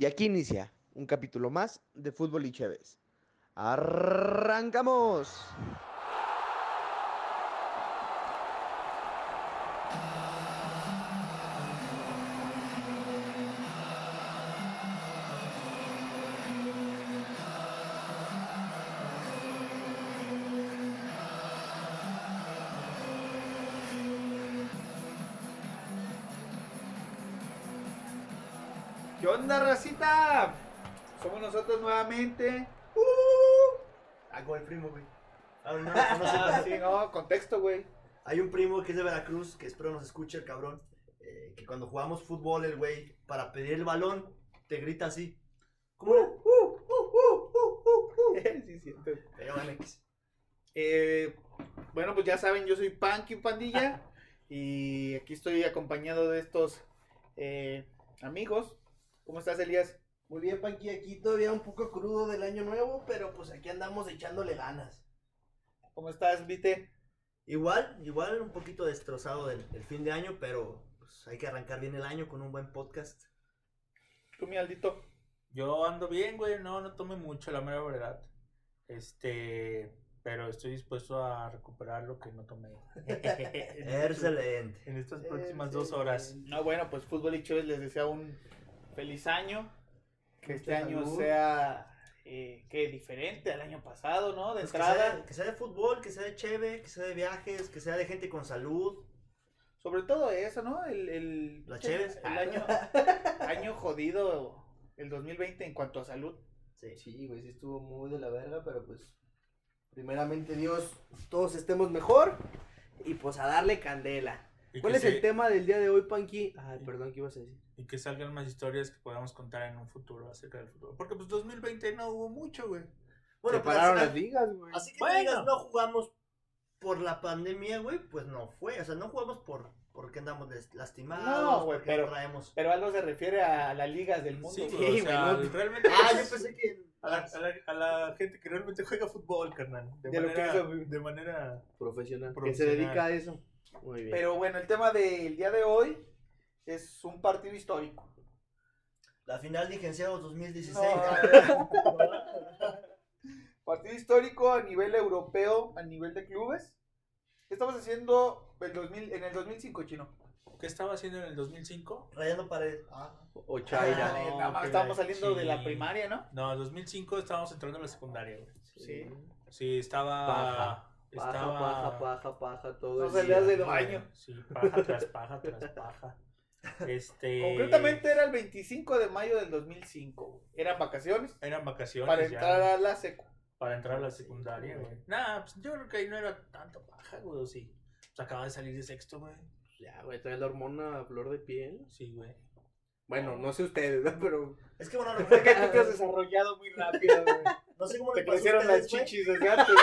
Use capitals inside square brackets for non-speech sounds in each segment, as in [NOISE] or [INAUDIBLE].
Y aquí inicia un capítulo más de Fútbol y Chévez. ¡Arrancamos! ¿Qué onda, racita? Somos nosotros nuevamente. ¡Uh! Hago el primo, güey. Ah, no, no Ah, sí, no, contexto, güey. Hay un primo que es de Veracruz, que espero nos escuche el cabrón, eh, que cuando jugamos fútbol, el güey, para pedir el balón, te grita así. ¿Cómo era? Uh, uh, uh, uh, uh, uh. [LAUGHS] sí, siento. Pero bueno, X. Eh, bueno, pues ya saben, yo soy Panky Pandilla. y aquí estoy acompañado de estos eh, amigos. ¿Cómo estás, Elías? Muy bien, Panqui, aquí todavía un poco crudo del año nuevo, pero pues aquí andamos echándole ganas. ¿Cómo estás, Vite? Igual, igual un poquito destrozado del, del fin de año, pero pues, hay que arrancar bien el año con un buen podcast. ¿Tú, mi Aldito? Yo ando bien, güey, no, no tomé mucho, la mera verdad. Este, pero estoy dispuesto a recuperar lo que no tomé. [LAUGHS] Excelente. En estas próximas dos horas. No, bueno, pues Fútbol y Chévez les desea un feliz año. Que este Mucha año salud. sea eh, que diferente al año pasado, ¿no? De Pues que, entrada. sea, que sea de fútbol, que sea de cheve, que sea de viajes, que sea de gente con salud. Sobre todo eso, ¿no? El, el, cheves. el año, [LAUGHS] año jodido, el 2020 en cuanto a salud. Sí. Sí, güey, sí estuvo muy de la verga, pero pues, primeramente Dios, todos estemos mejor y pues a darle candela. ¿Cuál es el tema del día de hoy, Panqui? Ay, perdón, ¿qué ibas a decir? Y que salgan más historias que podamos contar en un futuro acerca del fútbol. Porque pues 2020 no hubo mucho, güey. Bueno, Se pues, pararon así- las ligas, güey. Así que Bueno. tú digas, no jugamos por la pandemia, güey, pues no fue. O sea, no jugamos por porque andamos lastimados, No, güey, porque pero- traemos. Pero algo se refiere a las ligas del mundo. Sí, güey. Sí, o sea, güey, no- realmente. Ah, yo pensé que. A la, a la- a la gente que realmente juega fútbol, carnal. De, De lo que manera, de manera Profesional. Que se dedica a eso. Muy bien. Pero bueno, el tema del día de hoy es un partido histórico. La final de licenciados 2016. No. [LAUGHS] Partido histórico a nivel europeo, a nivel de clubes. ¿Qué estamos haciendo el 2000, en el 2005, chino? ¿Qué estaba haciendo en el 2005? Rayando pared. Ah. O Chaira. Ah, no, estábamos saliendo de la primaria, ¿no? No, en 2005 estábamos entrando a la secundaria, güey. Sí. Sí, estaba. Paja, estaba. paja, paja, paja, todo No el salías día. del baño. Sí, paja tras paja tras paja. Este. Concretamente era el 25 de mayo del 2005. güey. Eran vacaciones Eran vacaciones. para entrar a la secu. para entrar a la secundaria, güey. Nah, pues yo creo que ahí no era tanto paja, güey, o sí. Pues acaba de salir de sexto, güey. Ya, güey, trae la hormona a flor de piel. Sí, güey. Bueno, no sé ustedes, ¿no? pero Es que bueno, no, Es que tú te has desarrollado muy rápido, güey. No sé cómo Te crecieron las chichis desde antes.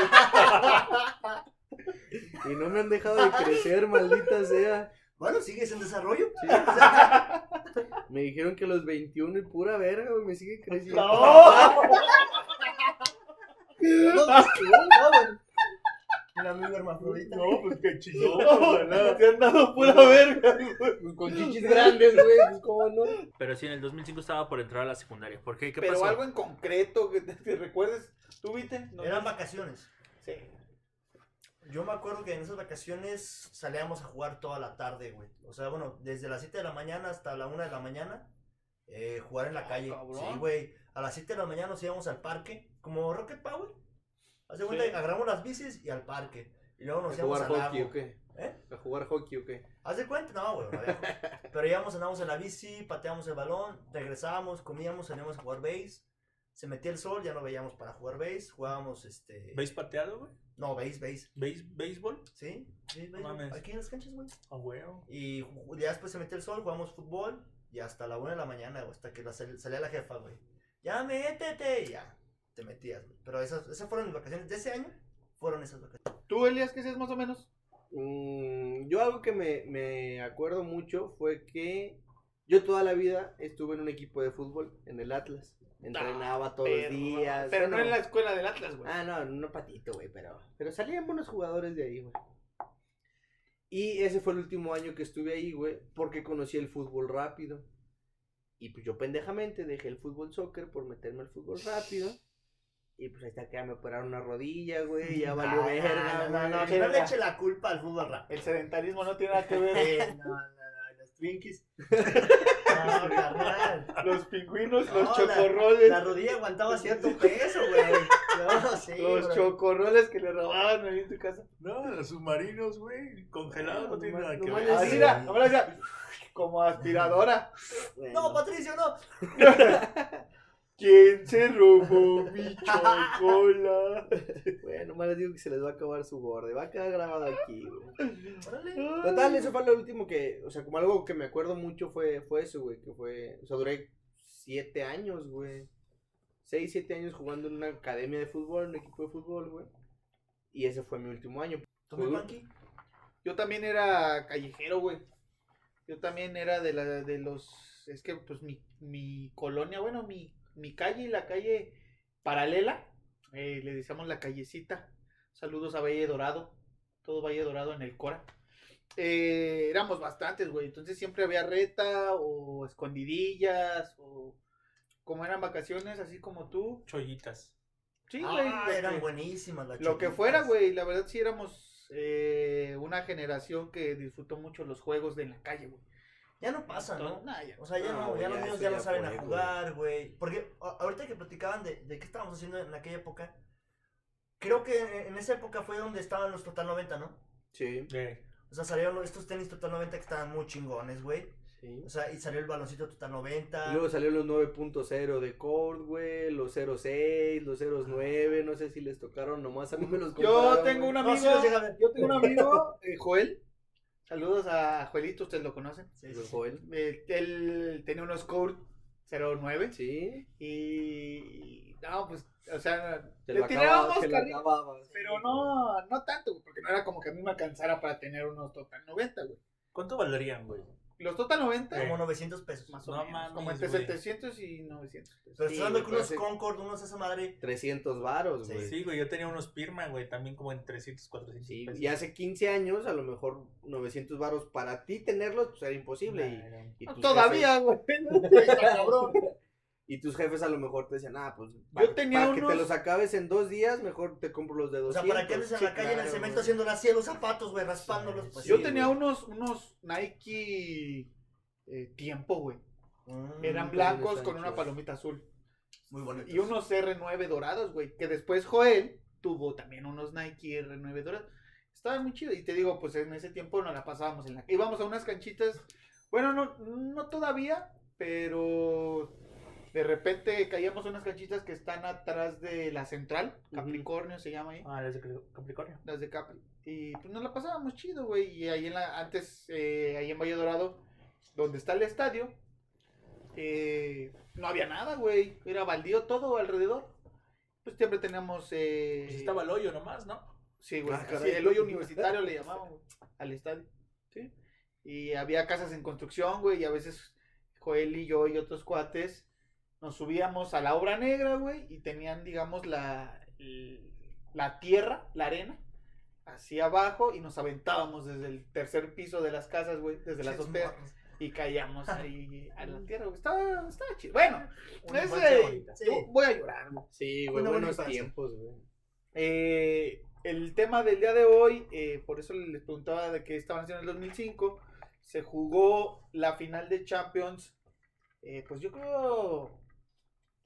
y no me han dejado de crecer, maldita sea. Bueno, sigues en desarrollo. Sí. Me dijeron que a los 21 y pura verga, güey, me sigue creciendo. ¡No! No, pues, no, güey. Un amigo hermafrodita. pues qué chido. Te han dado pura verga, güey. Pues con chichis grandes, güey, pues cómo no. Pero sí, en el 2005 estaba por entrar a la secundaria. ¿Por qué? ¿Qué Pero pasó? algo en concreto que te, te recuerdes. ¿Tú viste? No, Eran vacaciones. Sí. Yo me acuerdo que en esas vacaciones salíamos a jugar toda la tarde, güey. O sea, bueno, desde las 7 de la mañana hasta la 1 de la mañana, eh, jugar en la Ah, calle. cabrón. Sí, güey. A las 7 de la mañana nos íbamos al parque, como Rocket Power. Hace cuenta Sí. que agarramos las bicis y al parque. Y luego nos ¿A íbamos jugar al hockey lago. o qué? ¿Eh? ¿A jugar hockey o qué? ¿Haz de cuenta? No, güey. no [LAUGHS] Pero íbamos, andábamos en la bici, pateábamos el balón, regresábamos, comíamos, salíamos a jugar base. Se metía el sol, ya no veíamos para jugar base. Jugábamos, este... ¿Veis pateado, güey? No, base, base. ¿Veis béisbol? ¿Sí? Sí, base. mames. Aquí en las canchas, güey. A huevo. Y ju- ya después se metió el sol, jugamos fútbol. Y hasta la una de la mañana, güey, hasta que la sal- salía la jefa, güey. Ya métete. Y ya, te metías, güey. Pero esas, esas fueron mis vacaciones de ese año. Fueron esas vacaciones. ¿Tú, Elias, qué haces más o menos? Mm, yo algo que me, me acuerdo mucho fue que yo toda la vida estuve en un equipo de fútbol, en el Atlas. Entrenaba todos los días. Pero no en la escuela del Atlas, güey. Ah, no, no patito, güey, pero, pero salían buenos jugadores de ahí, güey. Y ese fue el último año que estuve ahí, güey, porque conocí el fútbol rápido. Y pues yo pendejamente dejé el fútbol soccer por meterme al fútbol rápido. Y pues ahí está que ya me operaron una rodilla, güey. Ya [LAUGHS] valió Ah, verga, no, no, no, que no le eche la culpa al fútbol rap. El sedentarismo no tiene nada que ver. Eh, [LAUGHS] no, no, no, los Twinkies. [LAUGHS] No, carnal. Los pingüinos, No, los la- chocorroles. La, rodilla aguantaba cierto peso, güey. No, sí. los bro. chocorroles que le robaban ahí en tu casa. No, los submarinos, güey, congelados no tiene no nada que no ver. Así sí. era, ahora como aspiradora. Bueno, No, Patricio, no. ¿Quién se robó mi chocola? [LAUGHS] Bueno, más les digo que se les va a acabar su borde. Va a quedar grabado aquí, güey. Total, eso fue lo último que, o sea, como algo que me acuerdo mucho fue, fue eso, güey, que fue, o sea, duré siete años, güey. Seis, siete años jugando en una academia de fútbol, en un equipo de fútbol, güey. Y ese fue mi último año. ¿Tú, Panqui? Yo también era callejero, güey. Yo también era de la de los es que pues mi, mi colonia, bueno, mi, mi calle y la calle paralela, eh, le decíamos la callecita. Saludos a Valle Dorado, todo Valle Dorado en el Cora. Eh, éramos bastantes, güey. Entonces siempre había reta o escondidillas o como eran vacaciones, así como tú. Chollitas. Sí, güey. Ah, lo eran que- buenísimas las lo que fuera, güey, la verdad sí éramos eh, una generación que disfrutó mucho los juegos de la calle, güey. Ya no pasa, ¿no? Nah, ya. O sea, ya No, no, ya los niños ya no saben a jugar, güey. Porque ahorita que platicaban de, de qué estábamos haciendo en aquella época, creo que en, esa época fue donde estaban los Total 90, ¿no? Sí, O sea, salieron estos tenis Total 90 que estaban muy chingones, güey. sí. O sea, y salió el baloncito Total 90. Y luego salieron los 9.0 de Cord, güey, los 06, los 09, no sé si les tocaron, nomás a mí me los Yo tengo un No, amigo, sí yo tengo un amigo, [LAUGHS] eh, Joel. Saludos a Joelito, ustedes lo conocen. Sí, sí. Joel. Eh, él tenía unos Code 09 Sí, y no, pues, o sea, te le tirábamos pero no, no tanto, güey, porque no era como que a mí me alcanzara para tener unos Total 90, güey. ¿Cuánto valdrían, güey? Los Total 90, Como 900 pesos. más o No menos, como mames, entre güey. 700 y 900 pesos. Pero Sí, estoy hablando que unos Concord, unos esa madre. 300 varos, Sí, güey. Sí, güey, yo tenía unos Pirma, güey, también como en 300, 400 Sí, pesos. y hace 15 años, a lo mejor 900 varos para ti tenerlos, pues era imposible. Nah, y- y, tus Todavía, güey. [LAUGHS] Está cabrón. Y tus jefes a lo mejor te decían, ah, pues Yo para, tenía para que te los acabes en dos días, mejor te compro los de O 200. sea, ¿para qué andes en sí, la calle en el cemento haciéndole así a los zapatos, güey, raspándolos? Pues, Yo sí, tenía güey. unos, unos Nike eh, tiempo, güey. Mm, Eran blancos con una palomita azul. Muy bonitos. Y unos R9 dorados, güey. Que después Joel tuvo también unos Nike R9 dorados. Estaban muy chidos. Y te digo, pues en ese tiempo nos la pasábamos en la Íbamos a unas canchitas. Bueno, no, no todavía, pero de repente caíamos unas canchitas que están atrás de la central. Capricornio se llama ahí. Ah, las de Capricornio. las de Capri. Y pues nos la pasábamos chido, güey. Y ahí en la, antes, eh, ahí en Valle Dorado, donde está el estadio, eh, no había nada, güey. Era baldío todo alrededor. Pues siempre teníamos. Eh, Pues estaba el hoyo nomás, ¿no? Sí, güey. Ah, sí, el hoyo universitario le llamaban, güey, al estadio. Sí. Y había casas en construcción, güey. Y a veces Joel y yo y otros cuates nos subíamos a la obra negra, güey. Y tenían, digamos, la, la tierra, la arena, así abajo. Y nos aventábamos desde el tercer piso de las casas, güey. Desde la Esos azotea. morros. Y caíamos ahí a la tierra, güey. Estaba, estaba chido. Bueno, ese- yo voy a llorar, güey. Sí, güey, buenos tiempos, güey. Eh, el tema del día de hoy, eh, por eso les preguntaba de qué estaban haciendo en el 2005, se jugó la final de Champions, eh, pues yo creo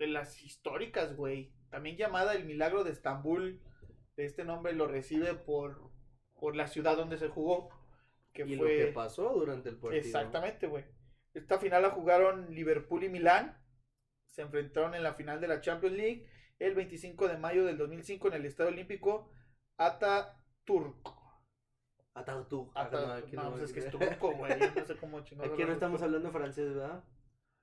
de las históricas, güey, también llamada el Milagro de Estambul, este nombre lo recibe por, por la ciudad donde se jugó, que Y fue... lo que pasó durante el partido. Exactamente, güey. Esta final la jugaron Liverpool y Milán. Se enfrentaron en la final de la Champions League el 25 de mayo del 2005 en el Estadio Olímpico Ataturk. Atatürk. Ata- Ah, aquí no, no, pues es que es turco, güey. No sé cómo [LAUGHS] Aquí no estamos hablando francés, ¿verdad?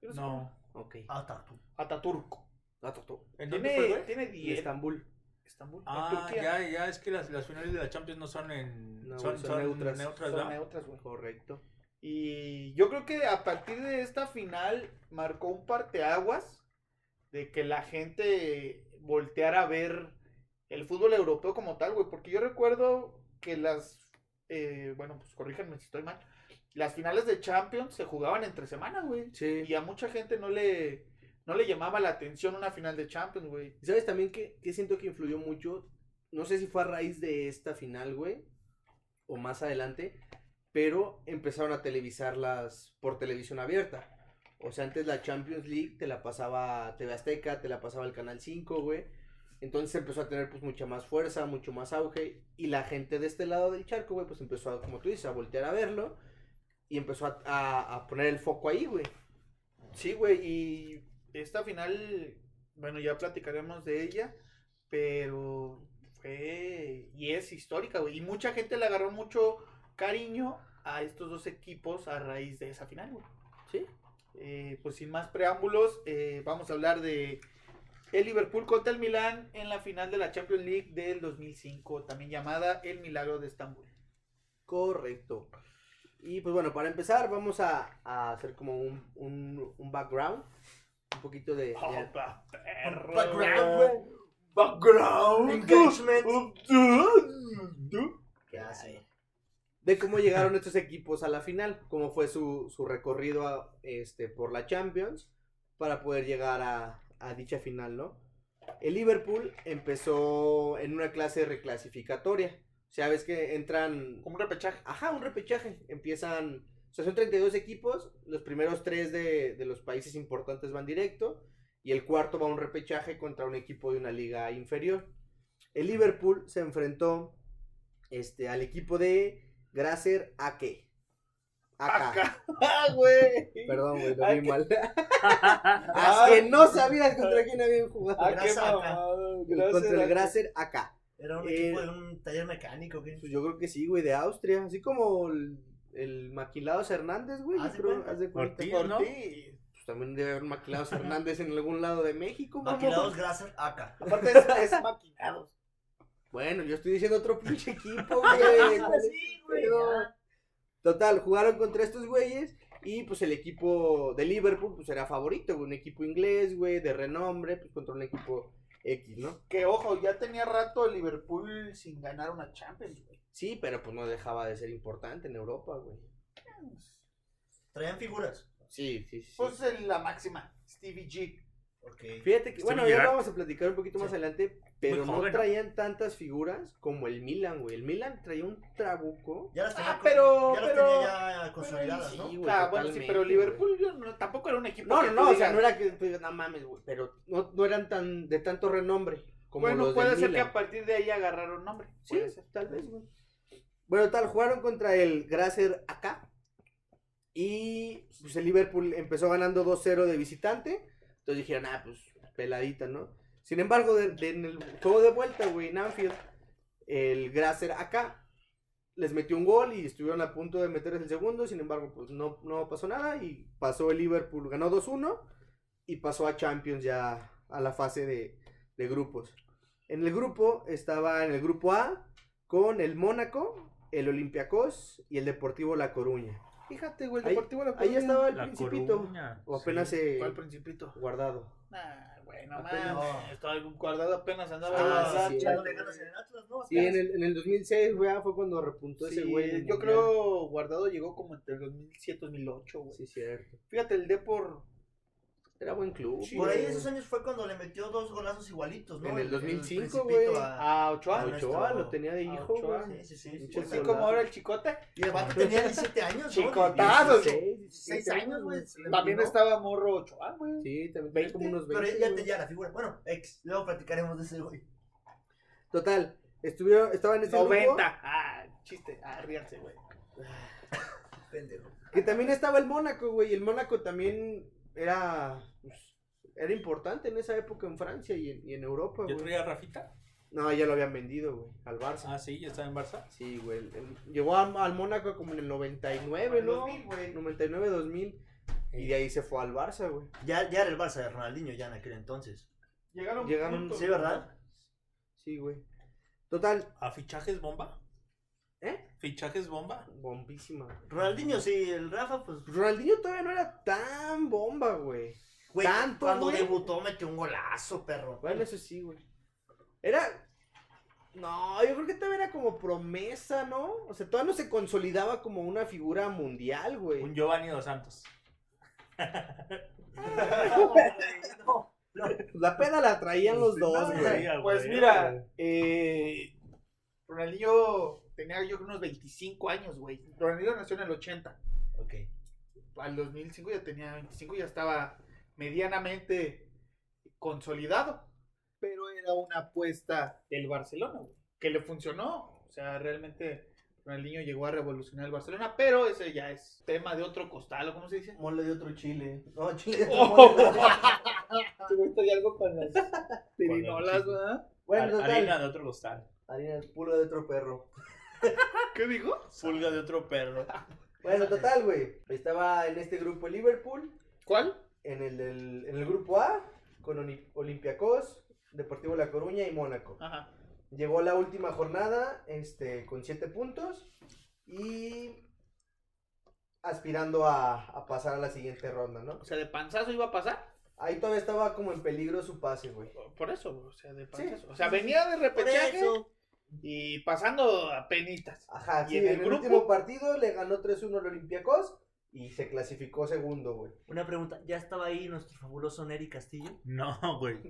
Yo no No. Ok. Tatu. Ataturk. Atatürk. ¿En dónde fue, Tiene, güey? tiene Y 10. Estambul. Estambul. Ah, Turquía. ya, ya, es que las, las finales de la Champions no son en... No, son, son son neutras. neutras, Son neutras, güey. Correcto. Y yo creo que a partir de esta final marcó un parteaguas de que la gente volteara a ver el fútbol europeo como tal, güey. Porque yo recuerdo que las, eh, bueno, pues corríjanme si estoy mal, las finales de Champions se jugaban entre semana, güey. Sí. Y a mucha gente no le, no le llamaba la atención una final de Champions, güey. ¿Y ¿Sabes también que, que siento que influyó mucho? No sé si fue a raíz de esta final, güey, o más adelante, pero empezaron a televisarlas por televisión abierta. O sea, antes la Champions League te la pasaba TV Azteca, te la pasaba el Canal 5, güey. Entonces empezó a tener pues mucha más fuerza, mucho más auge. Y la gente de este lado del charco, güey, pues empezó, a, como tú dices, a voltear a verlo. Y empezó a, a- a poner el foco ahí, güey. Sí, güey, y esta final, bueno, ya platicaremos de ella, pero fue y es histórica, güey. Y mucha gente le agarró mucho cariño a estos dos equipos a raíz de esa final, güey. Sí. Eh, pues sin más preámbulos, eh, vamos a hablar de el Liverpool contra el Milán en la final de la Champions League del 2005, también llamada El Milagro de Estambul. Correcto. Y pues bueno, para empezar vamos a, a hacer como un, un, un background. Un poquito de... Oh, de- perro. Background, güey. Background. Engagement. ¿Qué hace? De cómo llegaron estos equipos a la final, cómo fue su, su recorrido a- este, por la Champions para poder llegar a, a dicha final, ¿no? El Liverpool empezó en una clase reclasificatoria. O sea, ves que entran Como un repechaje. Ajá, un repechaje. Empiezan, o sea, son 32 equipos, los primeros tres de, de los países importantes van directo y el cuarto va a un repechaje contra un equipo de una liga inferior. El Liverpool se enfrentó este, al equipo de Grasser Ake. Acá. [LAUGHS] Ah, güey. Perdón, güey, lo vi mal. [LAUGHS] Ah, que no sabías contra quién habían jugado. Grasa acá. contra el Acá. Era un Eh, equipo de un taller mecánico, ¿qué? Pues yo creo que sí, güey, de Austria. Así como el, el Maquilados Hernández, güey. yo Haz de creo, cuenta. haz de cuenta. Pues también debe haber maquilados [LAUGHS] Hernández en algún lado de México, mamón. Maquilados Grasser acá. Aparte es, es maquinados. Bueno, yo estoy diciendo otro pinche equipo, [LAUGHS] güey. ¿Cuál es Sí, güey. Total, jugaron contra estos güeyes y pues el equipo de Liverpool pues era favorito, güey, un equipo inglés, güey, de renombre, pues contra un equipo X, ¿no? Que ojo, ya tenía rato el Liverpool sin ganar una Champions, güey. Sí, pero pues no dejaba de ser importante en Europa, güey. Traían figuras. Sí, sí, sí. Pues en la máxima, Stevie G. Ok. Fíjate que, bueno, ya lo vamos a platicar un poquito más adelante, pero Muy no traían tantas figuras como el Milan, güey. El Milan traía un trabuco. Ya las tenía, Ah, pero- ya las pero- tenía ya consolidadas, sí, ¿no? güey, Ah, bueno, sí, pero. Liverpool yo no- tampoco era un equipo. No, que no, no, o sea, no era que, pues, no mames, güey, pero no, no eran tan de tanto renombre como Bueno, los puede del ser que a partir de ahí agarraron nombre. Sí, puede ser. tal vez, güey. Bueno, tal, jugaron contra el Grasser acá. Y pues el Liverpool empezó ganando 2-0 de visitante. Entonces dijeron, ah, pues peladita, ¿no? Sin embargo, de- de- en el juego de vuelta, güey, en Anfield, el Grasser acá les metió un gol y estuvieron a punto de meter el segundo. Sin embargo, pues no, no pasó nada y pasó el Liverpool, ganó 2-1 y pasó a Champions ya a la fase de, de grupos. En el grupo estaba en el grupo A con el Mónaco, el Olympiacos y el Deportivo La Coruña. Fíjate, güey, el Ahí- Deportivo La Ahí Coruña. estaba el La Principito. Coruña. O apenas sí. se ¿Cuál principito? guardado. Nah, güey, no mames. Estaba guardado apenas andaba. Ah, sí, sí. echándole ganas en el Atlas, ¿no? Sí, en el, en el 2006, güey, fue cuando repuntó Sí, ese güey. yo Mundial. creo guardado llegó como entre el 2007 y 2008, güey. Sí, cierto. Fíjate, el Depor. Era buen club. Sí, Por ahí güey. esos años fue cuando le metió dos golazos igualitos, ¿no? En el 2005, Principito güey. a- A Ochoa. Ah, Ochoa lo tenía de a hijo, Ochoa. güey. Sí, sí, sí. Así como ahora el chicote. Y el vato tenía [LAUGHS] 17 años, ¿no? Chicotazos. 16, 16 17 años, güey. También estaba Morro Ochoa, güey. Sí, también tenía como unos 20. Pero ya güey. tenía la figura. Bueno, ex. Luego platicaremos de ese, güey. Total, estuvieron, estaban en este 90. grupo. Ah, chiste. Ah, ríanse, güey. [LAUGHS] Pendejo. Que también estaba el Mónaco, güey. y El Mónaco también era. pues, era importante en esa época en Francia y en, y en Europa, ¿Yo güey. traía a Rafita? No, ya lo habían vendido, güey. Al Barça. Ah, sí, ya estaba en Barça. Sí, güey. el- el- llegó al, al Mónaco como en el 99, ¿no? 2000, güey. 99, 2000. Y de ahí se fue al Barça, güey. Ya, ya era el Barça de Ronaldinho ya en aquel entonces. Llegaron. Llegaron- juntos, Sí, ¿verdad? Sí, güey. Total, ¿A fichajes bomba? ¿Eh? ¿Fichajes bomba? bombísima. Ronaldinho sí, el Rafa, pues. Ronaldinho todavía no era tan bomba, güey. Güey, Tanto, cuando güey. debutó metió un golazo, perro. Bueno, eso sí, güey. Era. No, yo creo que todavía era como promesa, ¿no? O sea, todavía no se consolidaba como una figura mundial, güey. Un Giovanni Dos Santos. No, [LAUGHS] no. La pena la traían los dos, no, güey. güey. Pues mira, eh, Ronaldinho tenía yo creo unos 25 años, güey. Ronaldinho nació en el 80. Ok. Al 2005 ya tenía 25, ya estaba medianamente consolidado. Pero era una apuesta del Barcelona, güey, que le funcionó. O sea, realmente Ronaldinho llegó a revolucionar el Barcelona, pero ese ya es tema de otro costal, ¿o cómo se dice? Mole de otro chile. No, chile de otro Oh. mole. [LAUGHS] Tuviste de algo con las pirinolas, ¿verdad? Bueno, Har- total. Harina de otro costal. Harina pulga de otro perro. ¿Qué dijo? Pulga de otro perro. [LAUGHS] Bueno, total, güey. Estaba en este grupo el Liverpool, ¿Cuál? en el, del, en el grupo A, con Oli- Olympiacos, Deportivo La Coruña y Mónaco. Ajá. Llegó la última jornada este, con 7 puntos y aspirando a, a pasar a la siguiente ronda, ¿no? O sea, de panzazo iba a pasar. Ahí todavía estaba como en peligro su pase, güey. Por eso, o sea, de Sí, panzazo. o sea, venía de Por repechaje eso. Y pasando a penitas. Ajá, ¿Y sí, en en el el, grupo? último partido le ganó 3-1 al Olympiacos y se clasificó segundo, güey. Una pregunta, ¿ya estaba ahí nuestro fabuloso Neri Castillo? No, güey. [LAUGHS]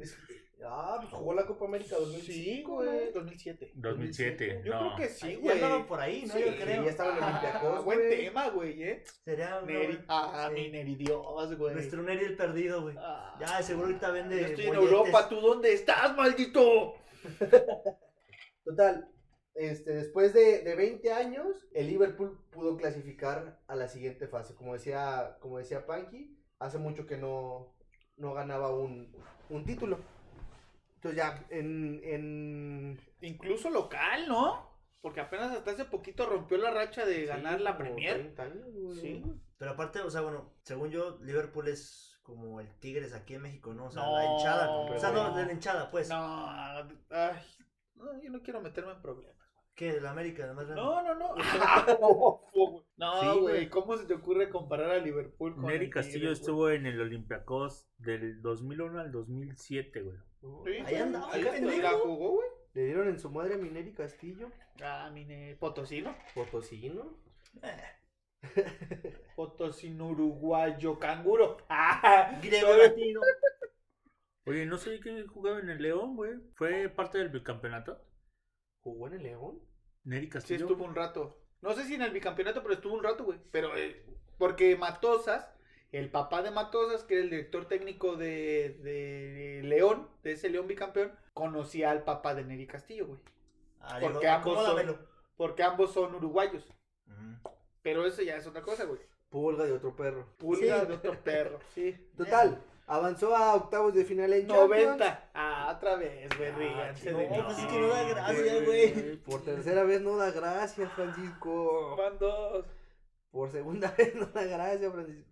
Ah, pues jugó la Copa América 2005, Sí, güey. 2007. 2007. Yo no. creo que sí, Ahí ya güey. andaban por ahí, ¿no? Sí, Yo creo. ya estaba en Olympiacos, [LAUGHS] buen güey. tema, güey, ¿eh? Sería una Neri. Ah, sí. mi Neri Dios, güey. Nuestro Neri el perdido, güey. Ah. Ya, seguro ahorita vende. Yo estoy en molletes. Europa, ¿tú dónde estás, maldito? [LAUGHS] Total, este, después de, de 20 años, el Liverpool pudo clasificar a la siguiente fase. Como decía, como decía Panky, hace mucho que no, no ganaba un, un título. Entonces ya, en, en Incluso local, ¿no? Porque apenas hasta hace poquito rompió la racha de ganar la Premier. 30 años, güey. Sí. Pero aparte, o sea, bueno, según yo, Liverpool es como el Tigres aquí en México, ¿no? O sea, No, la hinchada. O sea, no, no. de la hinchada, pues. No, ay, no, yo no quiero meterme en problemas. ¿Qué? ¿De la América? Además, No, no, no. [LAUGHS] no, Sí, güey. ¿cómo se te ocurre comparar a Liverpool con Neri el Castillo estuvo en el Olympiacos del 2001 al 2007, güey. Sí, Ahí andaba, ahí el la jugó, güey. Le dieron en su madre a Mineri Castillo, Ah, mine, Potosino. Potosino. [LAUGHS] Potosino uruguayo canguro. [LAUGHS] Ah, Griego latino. Oye, no sé que jugaba en el León, güey. ¿Fue parte del bicampeonato? ¿Jugó en el León? Neri Sí, Castillo. estuvo un rato. No sé si en el bicampeonato, pero estuvo un rato, güey. Pero, eh, porque Matosas, el papá de Matosas, que era el director técnico de, de León, de ese León bicampeón, conocía al papá de Neri Castillo, güey. Ah, Porque digo, ambos son-. Porque ambos son uruguayos. Mm. Pero eso ya es otra cosa, güey. Pulga de otro perro. Pulga Sí. de otro perro. [LAUGHS] Sí. Total, avanzó a octavos de final en Champions. 90. Ah, otra vez, güey. Ah, no, pues es que no da gracia, güey. Por tercera vez no da gracias, Francisco. Van dos. Por segunda [LAUGHS] vez no da gracias, Francisco.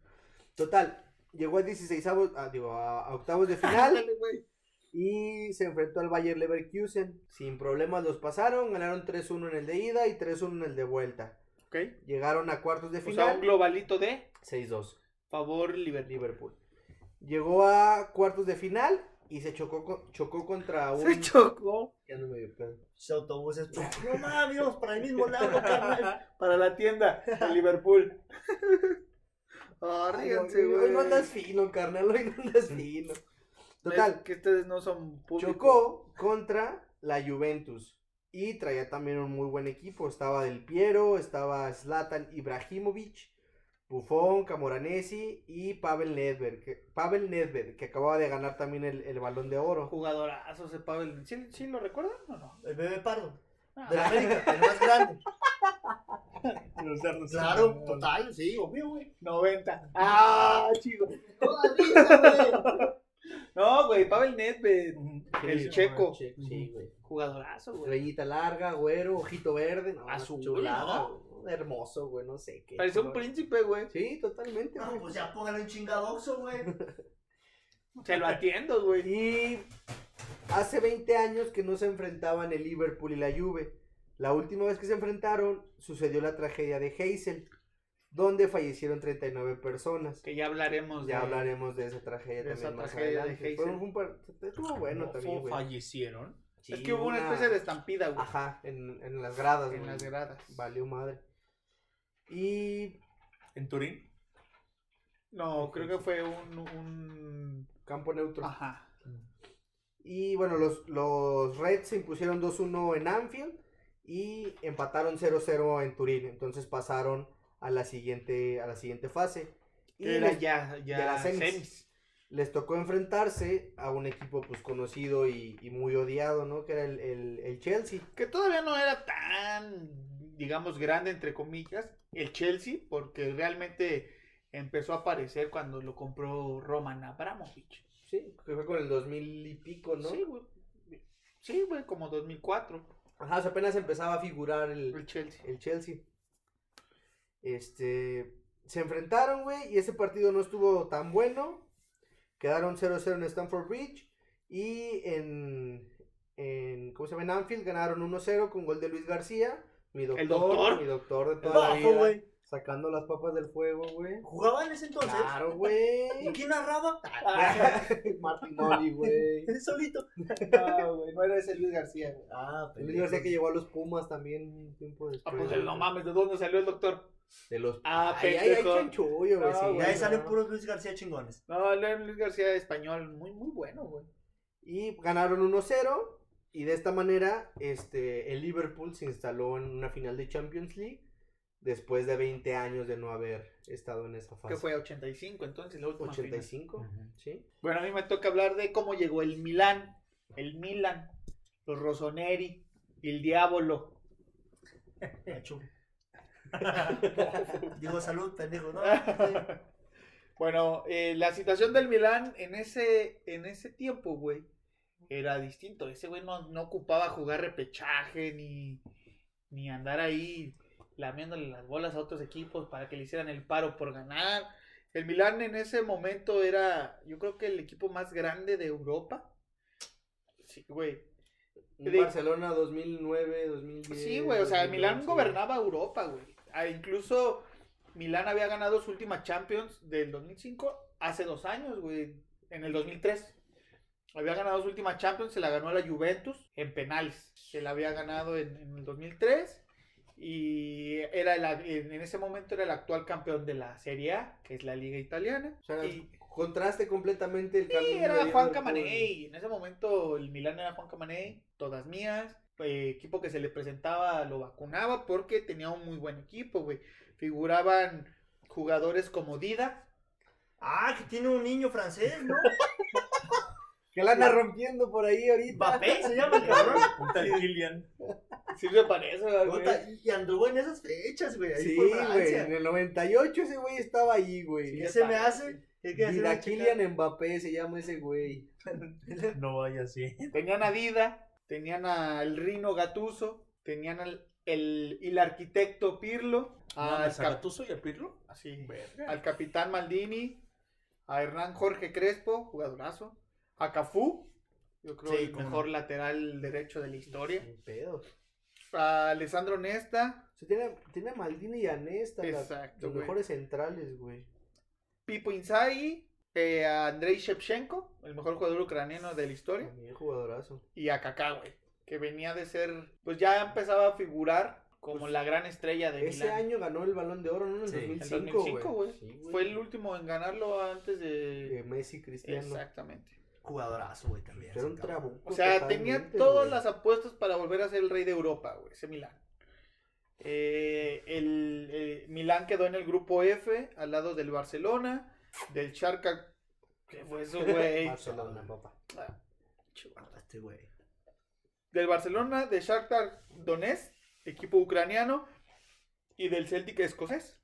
Total, llegó a 16 ah, digo, a, octavos de final güey. y se enfrentó al Bayer Leverkusen. Sin problemas los pasaron, ganaron 3-1 en el de ida y 3-1 en el de vuelta. Ok. Llegaron a cuartos de O sea, un final, globalito de 6-2, favor Liverpool. Liverpool. Llegó a cuartos de final y se chocó, con- chocó contra un... Se chocó. Ya no me dio pedo. Ese autobús es. No mames, para el mismo lado, [LAUGHS] carnal. Para la tienda de Liverpool. [LAUGHS] Ah, Ay, ríganse, güey. Hoy no andas fino, carnal, hoy no andas fino. Total, Es que ustedes no son públicos. chocó contra la Juventus y traía también un muy buen equipo. Estaba Del Piero, estaba Zlatan Ibrahimovic, Buffon, Camoranesi y Pavel Nedved, que, Pavel Nedved, que acababa de ganar también el, el Balón de Oro. Jugadorazo ese Pavel. ¿Sí, sí lo recuerdan o no? El bebé pardo. Ah. De la América, el más grande. Claro, total, sí, obvio, güey. 90. Ah, chido. No, güey, Pavel Nedved. El checo. che- Sí, güey. Jugadorazo, güey. Rayita larga, güero, ojito verde, no, Azul, chulada, ¿no? güey, hermoso, güey, no sé qué. Parecía un príncipe, güey. Sí, totalmente, No, güey. pues ya póngale un chingadoxo, güey. [LAUGHS] Se lo atiendo, güey. Y hace 20 años que no se enfrentaban el Liverpool y la Juve. La última vez que se enfrentaron sucedió la tragedia de Heysel, donde fallecieron 39 personas. Que ya hablaremos Ya de- hablaremos de esa tragedia de también esa más tragedia de. Heysel. Fue un par- estuvo bueno ¿Cómo también, güey. fallecieron? Sí, es que hubo una especie de estampida, güey. Ajá, en, en las gradas, En güey. las gradas. Valió madre. Y ¿En Turín? No, creo que fue un. un... campo neutro. Ajá. Y bueno, los, los Reds se impusieron 2-1 en Anfield y empataron 0-0 en Turín. Entonces pasaron a la siguiente, a la siguiente fase. Y Era les, ya, ya de las semis. semis. Les tocó enfrentarse a un equipo pues conocido y, y muy odiado, ¿no? Que era el, el- el Chelsea. Que todavía no era tan, digamos, grande, entre comillas, el Chelsea, porque realmente empezó a aparecer cuando lo compró Roman Abramovich. Sí, que fue con el 2000 y pico, ¿no? Sí, güey. Sí, güey, como 2004, Ajá, o sea, apenas empezaba a figurar el, el Chelsea. el Chelsea. Este, se enfrentaron, güey, y ese partido no estuvo tan bueno. Quedaron 0-0 en Stamford Bridge y en, en ¿cómo se llama? En Anfield ganaron 1-0 con gol de Luis García, mi doctor, doctor? mi doctor de El toda la bafo, vida, güey. sacando las papas del fuego, güey. ¿Jugaba en ese entonces? Claro, ¿Y güey. quién narraba? [LAUGHS] Martinoli, güey. [LAUGHS] Él solito. No, güey, no era ese Luis García. Ah, Luis García que llegó a los Pumas también un tiempo Ah, después. pues, no mames, ¿de dónde salió el doctor? De los Ah, Ay, ay, ay, chanchullo, güey. No, sí, ahí no. salen puros Luis García chingones. No, Luis García español, muy, muy bueno, güey. Y ganaron 1-0. Y de esta manera, este, el Liverpool se instaló en una final de Champions League. Después de 20 años de no haber estado en esa fase. Que fue 85, entonces la última final. 85, ¿sí? Bueno, a mí me toca hablar de cómo llegó el Milán, el Milan, los Rossoneri, el Diablo. [LAUGHS] [LAUGHS] Digo salud, pendejo, ¿no? [LAUGHS] bueno, eh, la situación del Milán en ese, en ese tiempo, güey, era distinto. Ese güey no, no ocupaba jugar repechaje ni, ni andar ahí lamiéndole las bolas a otros equipos para que le hicieran el paro por ganar. El Milán en ese momento era, yo creo que el equipo más grande de Europa. Sí, güey. De- Barcelona 2009, 2010. Sí, güey, o sea, el Milán 2011. gobernaba Europa, güey. Incluso Milán había ganado su última Champions del 2005 hace dos años, güey, en el 2003. Había ganado su última Champions, se la ganó a la Juventus en penales. Se la había ganado en, en el 2003 y era en, ese momento era el actual campeón de la Serie A, que es la liga italiana. O sea, y, contraste completamente el Sí, camino. era de Juan. Camaney. En ese momento el Milán era Juan Camaney, todas mías. Eh, equipo que se le presentaba lo vacunaba porque tenía un muy buen equipo, güey. Figuraban jugadores como Dida. Ah, que tiene un niño francés, ¿no? [LAUGHS] Que la anda rompiendo por ahí ahorita. Mbappé se llama el [LAUGHS] cabrón. Un tal Kylian. Sirve para eso, güey. Puta, Y anduvo en esas fechas, güey. Sí, güey. En el 98 ese güey estaba ahí, güey. ¿Qué se me hace? Una Kylian Mbappé se llama ese güey. No vaya así. Tenían a Dida, tenían al Rino Gatuso, tenían al el, el arquitecto Pirlo, al, ¿A cap- Gattuso y a Pirlo? así, al capitán Maldini, a Hernán Jorge Crespo, jugadorazo, a Cafú, yo creo Sí, el mejor lateral derecho de la historia. Sin a Alessandro Nesta, O sea, tiene, tiene a Maldini y a Nesta, la- Exacto, los mejores centrales, güey. Pipo Inzaghi, eh, a Andrei Shevchenko, el mejor jugador ucraniano de la historia, También jugadorazo. y a Kaká, güey, que venía de ser, pues ya empezaba a figurar como Pues, la gran estrella de Ese Milán. año ganó el Balón de Oro, ¿no? En el Sí, en 2005, En 2005, güey. Sí, güey. Fue el último en ganarlo antes De de... Messi, Cristiano. Exactamente. Jugadorazo, güey, también. Era un trabuco. O sea, tenía todas güey. las apuestas para volver a ser el rey de Europa, güey, ese Milán. Eh, el eh, Milán quedó en el grupo F, al lado del Barcelona, del Charca... ¿Qué fue eso, güey? Barcelona, papá. Ah. Este güey. del Barcelona, de Shakhtar Donetsk, equipo ucraniano, y del Celtic escocés.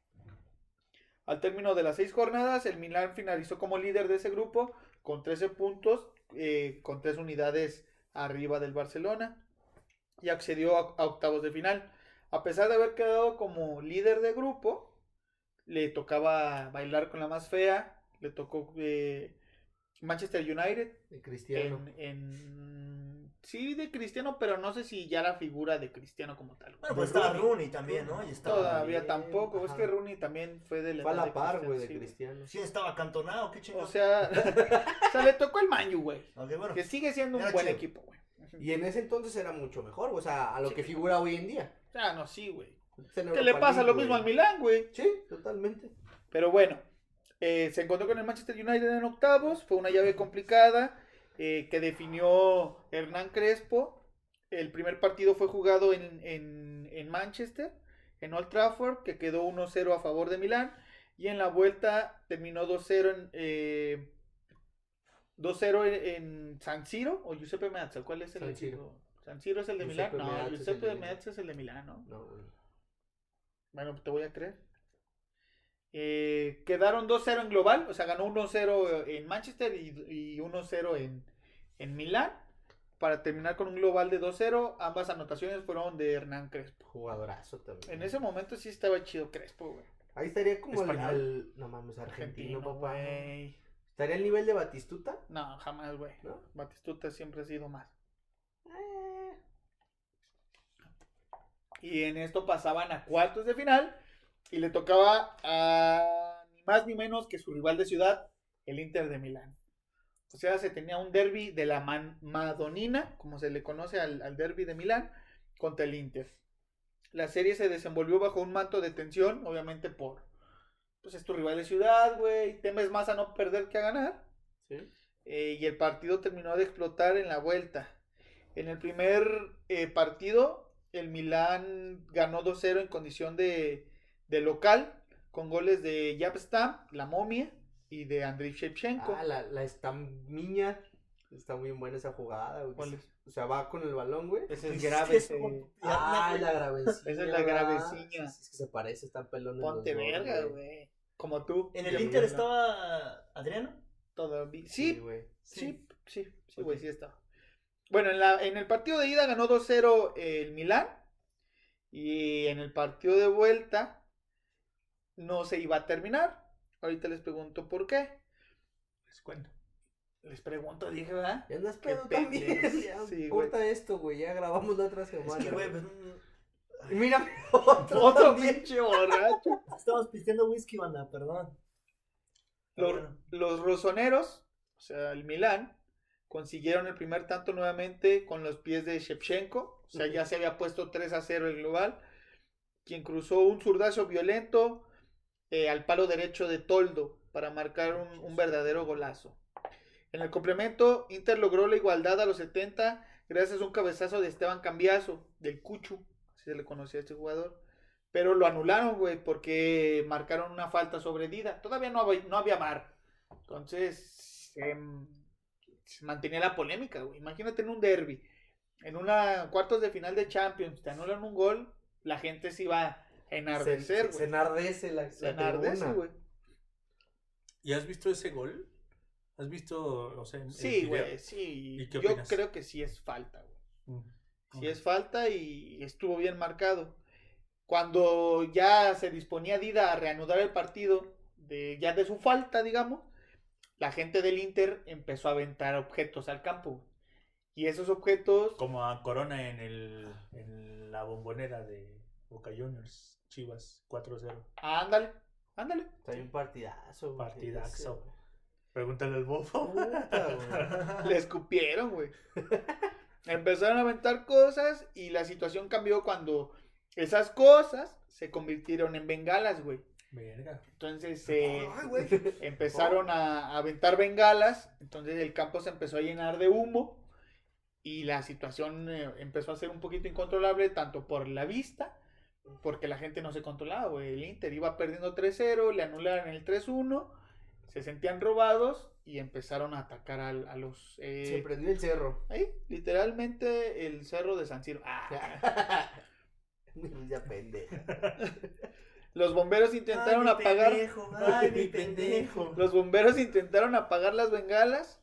Al término de las seis jornadas, el Milan finalizó como líder de ese grupo con 13 puntos, eh, con 3 unidades arriba del Barcelona, y accedió a, a octavos de final. A pesar de haber quedado como líder de grupo, le tocaba bailar con la más fea, le tocó eh, Manchester United, De Cristiano. en, en- sí de Cristiano, pero no sé si ya la figura de Cristiano como tal. Bueno, pues estaba Rooney también, ¿no? Y estaba. Todavía bien, tampoco, es que Rooney también fue de la Fue a la par, güey, de Cristiano. Sí, estaba acantonado, qué O chingón. sea, [LAUGHS] o sea, le tocó el Manju, güey. Bueno. Que sigue siendo un Era buen chido. equipo, güey. Y en ese entonces era mucho mejor, o sea, a lo que figura hoy en día. Ah, no, sí, güey. ¿Qué le pasa lo mismo al. Milán, güey? Sí, totalmente. Pero bueno, eh, se encontró con el Manchester United en octavos. Fue una llave complicada eh, que definió Hernán Crespo. El primer partido fue jugado en, en- en Manchester, en Old Trafford, que quedó 1-0 a favor de Milán. Y en la vuelta terminó 2-0 en, eh, 2-0 en, San Siro o Giuseppe Meazza. ¿Cuál es el San Siro. San Siro es el de Giuseppe Milán. No, Meazza Giuseppe. Meazza es el de Milán, ¿no? No, güey. Bueno, te voy a creer. Eh, quedaron 2-0 en global, o sea, ganó 1-0 en Manchester y, y 1-0 en, en Milán. Para terminar con un global de 2-0, ambas anotaciones fueron de Hernán Crespo. Jugadorazo también. En ese momento sí estaba chido Crespo, güey. Ahí estaría como el, al- No mames, argentino, Argentino, papá. güey. ¿Estaría al nivel de Batistuta? No, jamás, güey. ¿No? Batistuta siempre ha sido más. Eh, Y en esto pasaban a cuartos de final y le tocaba a ni más ni menos que su rival de ciudad, el Inter de Milán. O sea, se tenía un derby de la Man- Madonina, como se le conoce al, al derby de Milán, contra el Inter. La serie se desenvolvió bajo un manto de tensión, obviamente por, pues es tu rival de ciudad, güey, temes más a no perder que a ganar. Sí. Eh, y el partido terminó de explotar en la vuelta. En el primer eh, partido, el Milán ganó 2-0 en condición de, de local, con goles de Jaap Stam, la momia, y de Andriy Shevchenko. Ah, la, la Stamiña. Está muy buena esa jugada, güey. ¿Cuál es? O sea, va con el balón, güey. Ese es grave. es como- Ah, la gravecilla. Esa es la gravecilla. Es que se parece, están pelones Ponte verga, güey. Como tú. En el Inter estaba Adriano. Todavía. Sí, Sí, güey. Sí, sí, sí, güey, sí estaba. Bueno, en, la, en el partido de ida ganó 2-0 el Milán. Y en el partido de vuelta no se iba a terminar. Ahorita les pregunto por qué. Les cuento. Les pregunto, dije, ¿verdad? Ya andas Qué pedo también. Ya, Sí, corta esto, güey. Ya grabamos la otra Es semana. que, güey, güey. pues, mm, mira, [LAUGHS] otro, Otro pinche borracho. estamos pisteando whisky, banda, perdón. Los, Bueno. los rosoneros, o sea, el Milán, consiguieron el primer tanto nuevamente con los pies de Shevchenko. O sea, ya se había puesto 3 a 0 el global. Quien cruzó un zurdazo violento eh, al palo derecho de Toldo para marcar un, un verdadero golazo. En el complemento, Inter logró la igualdad a los 70 gracias a un cabezazo de Esteban Cambiaso, del Cuchu, así se le conocía a este jugador. Pero lo anularon, güey, porque marcaron una falta sobre Dida. Todavía no había, no había VAR. Entonces, em, mantenía la polémica, güey. Imagínate en un derby, en una cuartos de final de Champions, te anulan un gol, la gente se iba a enardecer, Se, se, güey. enardece la, Se la enardece, güey. ¿Y has visto ese gol? ¿Has visto, o sea, en- Sí, güey, sí. ¿Y qué Yo creo que sí es falta, güey. Mm. Sí es falta y estuvo bien marcado. Cuando ya se disponía Dida a reanudar el partido, de, ya de su falta, digamos, la gente del Inter empezó a aventar objetos al campo. Y esos objetos, Como a Corona en, el, en la bombonera de Boca Juniors, Chivas 4-0. ándale, ándale. Está bien partidazo, güey. Partidazo. Güey. Pregúntale al. Puta, güey. [LAUGHS] Le escupieron, güey. Empezaron a aventar cosas y la situación cambió cuando esas cosas se convirtieron en bengalas, güey. Verga. Entonces eh, Ay, [LAUGHS] empezaron a, a aventar bengalas, entonces el campo se empezó a llenar de humo y la situación eh, empezó a ser un poquito incontrolable tanto por la vista, porque la gente no se controlaba, güey. El Inter iba perdiendo 3-0, le anularon el 3-1, se sentían robados y empezaron a atacar al- a, los... eh, Se prendió el cerro. ahí, literalmente el cerro de San Siro. Ah. [LAUGHS] ya pendeja. [LAUGHS] Los bomberos intentaron Ay, mi apagar... pendejo, Ay, mi pendejo. Los bomberos intentaron apagar las bengalas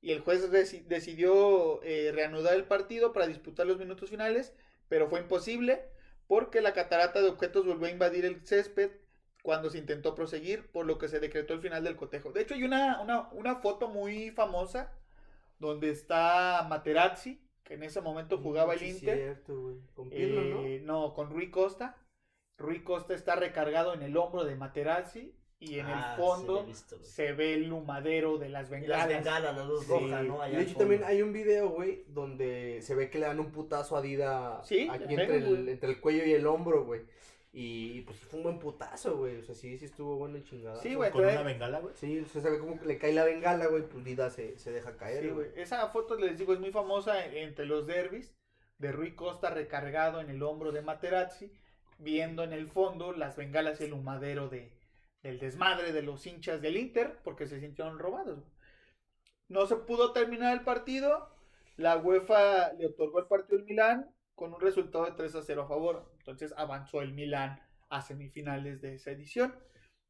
y el juez deci- decidió eh, reanudar el partido para disputar los minutos finales, pero fue imposible porque la catarata de objetos volvió a invadir el césped cuando se intentó proseguir, por lo que se decretó el final del cotejo. De hecho, hay una, una, una foto muy famosa donde está Materazzi, que en ese momento jugaba el Inter. cierto. Con Pirlo, Eh, ¿no? con Rui Costa. Rui Costa está recargado en el hombro de Materazzi y en Ah, el sí, fondo visto, se ve el humadero de las Y las bengalas. bengalas, la luz Sí. roja, ¿no? Allá de hecho también hay un video, güey, donde se ve que le dan un putazo a Dida Sí, aquí entre el, güey. entre el cuello y el hombro, güey. Y pues fue un buen putazo, güey. O sea, sí, sí estuvo bueno el chingada. Sí, güey. Con una bengala, güey. Sí, o sea, se ve como que le cae la bengala, güey, pues Dida se, se deja caer, Sí, güey. Esa foto, les digo, es muy famosa en- entre los derbis de Rui Costa recargado en el hombro de Materazzi, viendo en el fondo las bengalas y el humadero de, del desmadre de los hinchas del Inter, porque se sintieron robados. No se pudo terminar el partido, la UEFA le otorgó el partido al Milán con un resultado de 3 a 0 a favor. Entonces avanzó el Milán a semifinales de esa edición.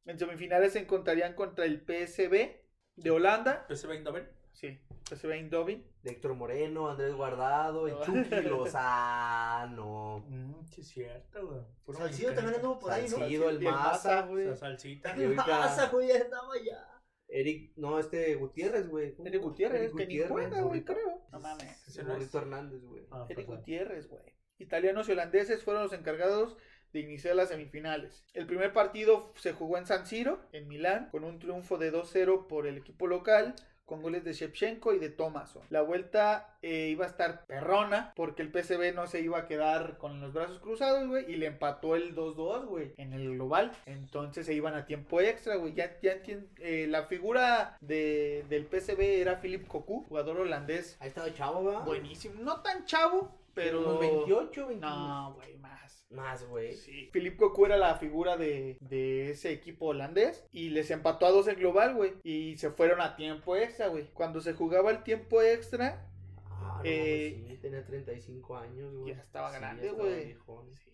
En semifinales se encontrarían contra el PSV de Holanda. PSV Eindhoven. Sí, PSV Eindhoven. De Héctor Moreno, Andrés Guardado, el Chucky [LAUGHS] Lozano. Mm, sí, es cierto, güey. Puro Salcido mexicano. también anduvo por ahí, ¿no? Salcido, el Y el Maza, Maza, güey. Esa salsita. Y ahorita- pasa, güey? Andaba ya. Eric, no, este Gutiérrez, güey. Eric Gutiérrez, Eric que ni juega, güey, creo. No mames. Es. Burrito Hernández, güey. Ah, Eric perdón. Gutiérrez, güey. Italianos y holandeses fueron los encargados de iniciar las semifinales. El primer partido se jugó en San Siro, en Milán, con un triunfo de 2-0 por el equipo local, con goles de Shevchenko y de Tomaso. La vuelta eh, iba a estar perrona, porque el PSV no se iba a quedar con los brazos cruzados, güey, y le empató el 2-2, güey, en el global. Entonces se iban a tiempo extra, güey. Ya, ya eh, la figura de, del PSV era Philip Cocu, jugador holandés Ahí estaba chavo, ¿va? buenísimo. No tan chavo, pero. Unos 28, 29. No, güey, más. Más, güey. Sí. Philip Cocu era la figura de, de ese equipo holandés y les empató a dos en global, güey. Y se fueron a tiempo extra, güey. Cuando se jugaba el tiempo extra, Ah, no, Eh, pues sí, tenía 35 años, güey. ya estaba Sí, grande, güey.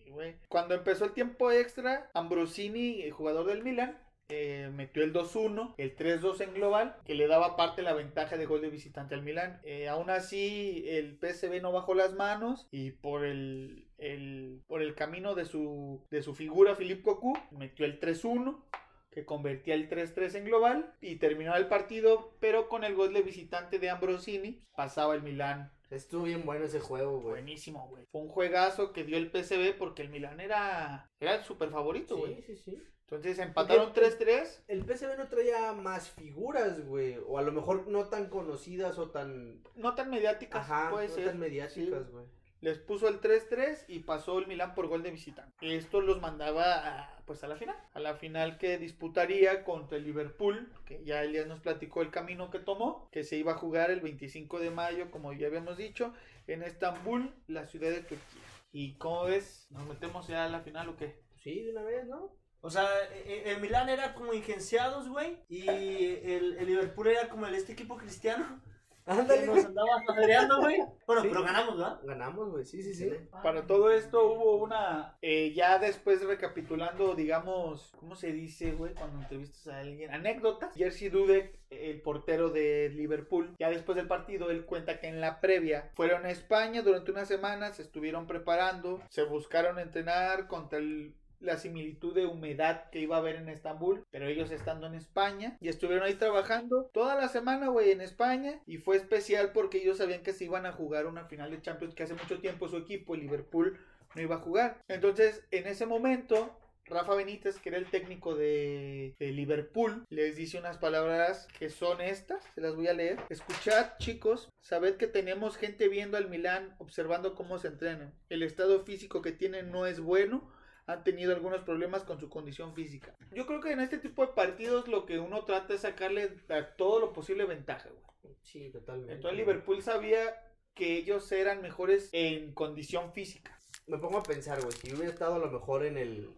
Sí, güey. Cuando empezó el tiempo extra, Ambrosini, el jugador del Milan, eh, metió el 2-1, el 3-2 en global, que le daba parte la ventaja de gol de visitante al Milan. Eh, aún así, el PSV no bajó las manos y por el, el- por el camino de su, de su figura, Philippe Cocu, metió el 3-1 que convertía el 3-3 en global y terminó el partido, pero con el gol de visitante de Ambrosini pasaba el Milan Estuvo bien bueno ese juego, güey. Buenísimo, güey. Fue un juegazo que dio el PSV porque el Milan era, era el super favorito, güey. Sí, sí, sí. Entonces empataron 3-3. El PSV no traía más figuras, güey. O a lo mejor no tan conocidas o tan. No tan mediáticas, Ajá, puede no ser. tan mediáticas, Sí. güey. Les puso el 3-3 y pasó el Milan por gol de visitante. Esto los mandaba a, pues a la final. A la final que disputaría contra el Liverpool, que ya Elias nos platicó el camino que tomó, que se iba a jugar el 25 de mayo, como ya habíamos dicho, en Estambul, la ciudad de Turquía. ¿Y cómo ves? ¿Nos metemos ya a la final o qué? Sí, de una vez, ¿no? O sea, e- e- el Milán era como ingenciados, güey. Y el, el Liverpool era como el este equipo cristiano. Que Ándale, nos andaba madreando, güey. Bueno, Sí. pero ganamos, ¿verdad? Ganamos, güey. Sí, sí, sí. Para todo esto hubo una, eh, ya después recapitulando, digamos, ¿cómo se dice, güey? Cuando entrevistas a alguien, anécdotas. Jerzy Dudek, el portero de Liverpool, ya después del partido, él cuenta que en la previa fueron a España durante unas semanas, se estuvieron preparando, se buscaron entrenar contra el la similitud de humedad que iba a haber en Estambul, pero ellos estando en España y estuvieron ahí trabajando toda la semana, güey, en España y fue especial porque ellos sabían que se iban a jugar una final de Champions que hace mucho tiempo su equipo, Liverpool, no iba a jugar. Entonces, en ese momento, Rafa Benítez, que era el técnico de, de Liverpool, les dice unas palabras que son estas, se las voy a leer. Escuchad, chicos, sabed que tenemos gente viendo al Milán, observando cómo se entrenan. El estado físico que tienen no es bueno han tenido algunos problemas con su condición física. Yo creo que en este tipo de partidos lo que uno trata es sacarle a todo lo posible ventaja, güey. Sí, totalmente. Entonces Liverpool sabía que ellos eran mejores en condición física. Me pongo a pensar, güey, si hubiera estado a lo mejor en el.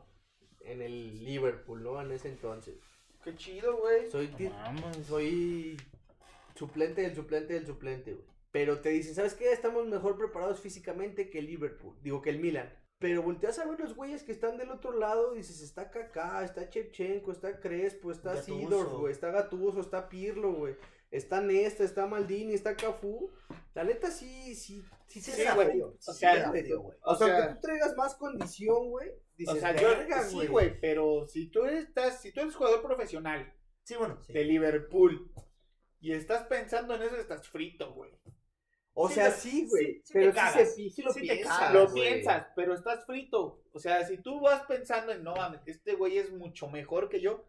En el Liverpool, ¿no? En ese entonces. Qué chido, güey. Soy, soy suplente del suplente del suplente, güey. Pero te dicen, ¿sabes qué? Estamos mejor preparados físicamente que el Liverpool. Digo, que el Milan. Pero volteas a ver los güeyes que están del otro lado. Dices, está Kaká, está Chepchenko, está Crespo, está Gattuso. Sidor, güey. Está Gatuso, está Pirlo, güey. Está Nesta, está Maldini, está Cafú. La neta sí, sí, sí se Sí, da güey. O sea, se feo, güey. O, o sea, sea- aunque tú traigas más condición, güey. Dices, O sea, yo "Verga, sí, güey, pero si tú estás, si tú eres jugador profesional Sí, bueno, sí. de Liverpool y estás pensando en eso, estás frito, güey. O Sí, sea, sí, güey. sí- pero sí, se, sí lo piensas. cagas, lo piensas, pero estás frito. O sea, si tú vas pensando en, no mames, este güey es mucho mejor que yo,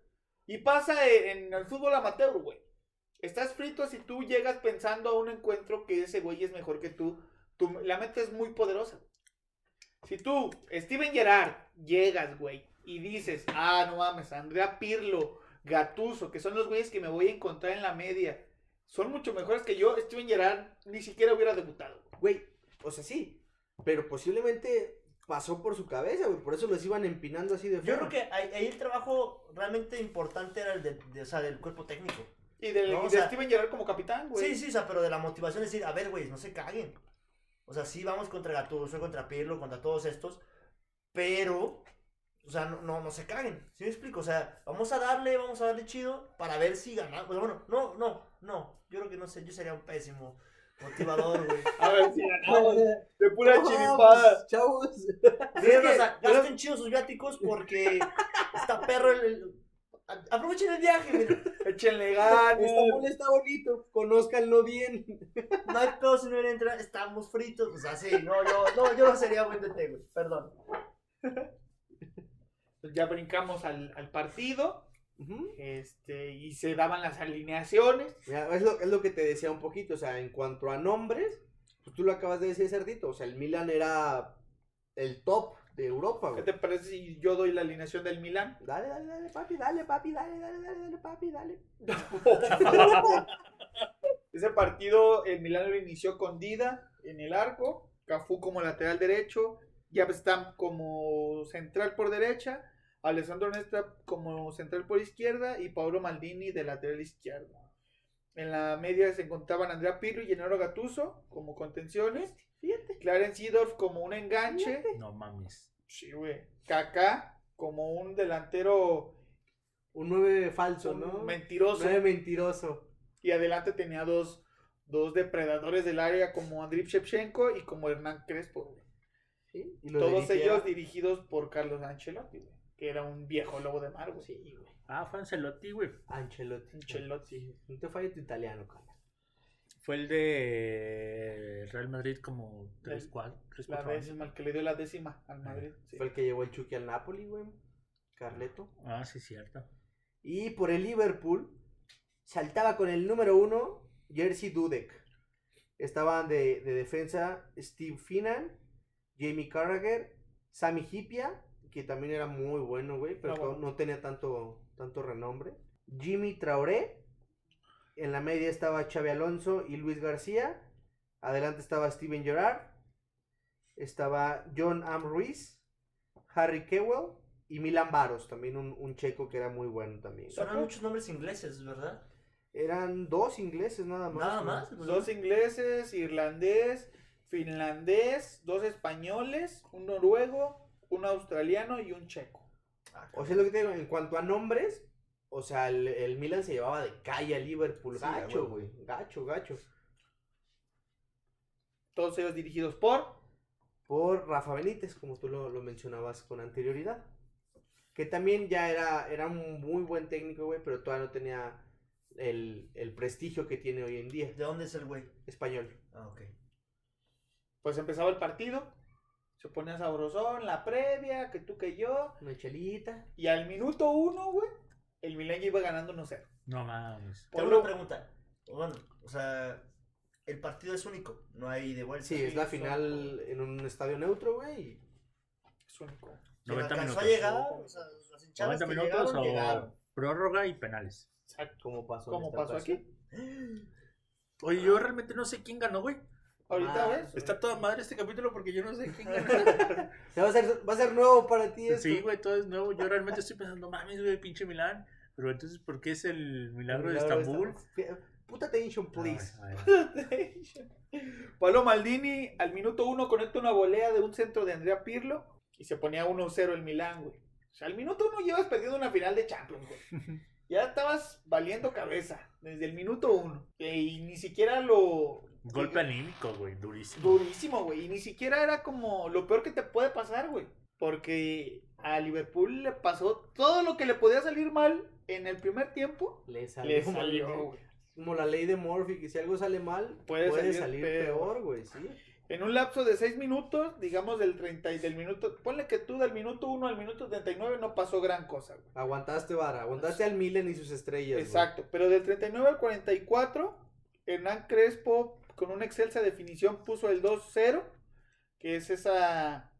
Y pasa en en el fútbol amateur, güey. Estás frito si tú llegas pensando a un encuentro que ese güey es mejor que tú. tu la mente es muy poderosa. Si tú, Steven Gerrard, llegas, güey, y dices, ah, no mames, Andrea Pirlo, Gatuso, que son los güeyes que me voy a encontrar en la media, son mucho mejores que yo, Steven Gerrard ni siquiera hubiera debutado. Güey, o sea, sí. Pero posiblemente pasó por su cabeza, güey. Por eso los iban empinando así de Yo creo que ahí, ahí el trabajo realmente importante era el de, de- o sea, del cuerpo técnico. Y del- No, o de sea, Steven Gerrard como capitán, güey. Sí, sí, o sea, pero de la motivación es decir, a ver, güey, no se caguen. O sea, sí vamos contra Gattuso, contra Pirlo, contra todos estos, pero, o sea, no, no, no se caguen. ¿Sí me explico? O sea, vamos a darle, vamos a darle chido para ver si ganamos. Bueno, no, no, no. Yo creo que no sé, yo sería un pésimo motivador, güey. [LAUGHS] A ver si ganamos de pura No, chiripada. pues, chavos. Miren, o sea, gasten chido sus viáticos porque está perro el... Aprovechen el viaje, miren. Échenle ganas. Estambul está bonito. Conózcanlo bien. No hay pedo si no vienen a entrar, estamos fritos. O sea, sí, no, yo, no, yo no sería buen DT, güey. Perdón. Pues ya brincamos al, al partido. Este, y se daban las alineaciones. Mira, es, lo, es lo que te decía un poquito. O sea, en cuanto a nombres, pues tú lo acabas de decir, Cerdito. O sea, el Milan era el top de Europa, ¿Qué te parece si yo doy la alineación del Milán? [LAUGHS] Dale, dale, dale, papi, dale, papi, dale, dale, dale, dale, papi, dale. [LAUGHS] Ese partido, el Milán lo inició con Dida en el arco, Cafú como lateral derecho, Stam como central por derecha, Alessandro Nesta como central por izquierda y Paolo Maldini de lateral izquierdo. En la media se encontraban Andrea Pirlo y Gennaro Gattuso como contenciones, Fíjate. Clarence Seedorf como un enganche, No mames. sí, güey, Kaká como un delantero Un 9 falso, un ¿no? mentiroso. 9 mentiroso. Y adelante tenía dos, dos depredadores del área como Andriy Shevchenko y como Hernán Crespo. güey. ¿sí? Y Todos dirigía- ellos dirigidos por Carlos Ancelotti, güey, que era un viejo lobo de mar. güey. Sí, güey. Ah, fue Ancelotti, güey. Ancelotti. Ancelotti. Sí, no te falles tu italiano, cara. Fue el de Real Madrid como 3, El- 4, 3, La 4 años. décima, el que le dio la décima al Madrid. sí. Fue el que llevó el Chucky al Napoli, güey. Carleto. Ah, sí, cierto. Y por el Liverpool saltaba con el número uno Jersey Dudek. Estaban de, de defensa Steve Finan, Jamie Carragher, Sammy Hipia, que también era muy bueno, güey, pero bueno. no tenía tanto, tanto renombre. Jimmy Traoré. En la media estaba Xavi Alonso y Luis García. Adelante estaba Steven Gerrard. Estaba John Am Ruiz, Harry Kewell y Milan Baros, también un, un checo que era muy bueno también. Sonan muchos nombres ingleses, ¿verdad? Eran dos ingleses nada más. Nada más. Dos ingleses, irlandés, finlandés, dos españoles, un noruego, un australiano y un checo. Ah, O sea, lo que te digo, en cuanto a nombres, o sea, el, el Milan se llevaba de calle a Liverpool. Sí, Gacho, güey. Gacho, gacho. Todos ellos dirigidos por Por Rafa Benítez, como tú lo, lo mencionabas con anterioridad. Que también ya era, era un muy buen técnico, güey, pero todavía no tenía el, el prestigio que tiene hoy en día. ¿De dónde es el güey? Español. Ah, ok. Pues empezaba el partido, se ponía sabrosón, la previa, que tú que yo, Una chelita. y al minuto uno, güey, el Milan ya iba ganando 1-0. No mames. Tengo Pablo- una pregunta. Bueno, o sea, el partido es único, no hay de vuelta. Sí, es la final en un estadio neutro, güey. y Es único. ¿Se 90 alcanzó minutos. a llegar? O sea, las hinchadas 90 que minutos llegaron, o llegaron. prórroga y penales. Exacto. ¿Cómo pasó? ¿Cómo pasó ocasión? aquí? [GASPS] Oye, yo realmente no sé quién ganó, güey. Ahorita Ah, ves. Está toda madre este capítulo porque yo no sé quién [LAUGHS] va, a ser, va a ser nuevo para ti esto. Sí, güey, todo es nuevo. Yo realmente estoy pensando, mames, güey, pinche Milán. Pero entonces, ¿por qué es el milagro de Milagro Estambul? Puta attention, please. Ay, ay, Pablo Maldini al minuto uno conecta una volea de un centro de Andrea Pirlo y se ponía 1-0 el Milán, güey. O sea, al minuto uno llevas perdiendo una final de Champions, güey. [LAUGHS] Ya estabas valiendo cabeza desde el minuto uno. Y ni siquiera lo... Golpe anímico, güey, durísimo. Durísimo, güey. Y ni siquiera era como lo peor que te puede pasar, güey. Porque a Liverpool le pasó todo lo que le podía salir mal en el primer tiempo. Le salió. Le salió, güey. como la ley de Murphy, que si algo sale mal, Puede puede, salir salir, peor. peor, güey, sí. En un lapso de 6 minutos, digamos del 30 y del minuto, ponle que tú del minuto 1 al minuto 39 no pasó gran cosa, güey. Aguantaste vara, aguantaste al Milen y sus estrellas. güey. Exacto, pero del 39 al 44, Hernán Crespo con una excelsa definición puso el 2-0, que es esa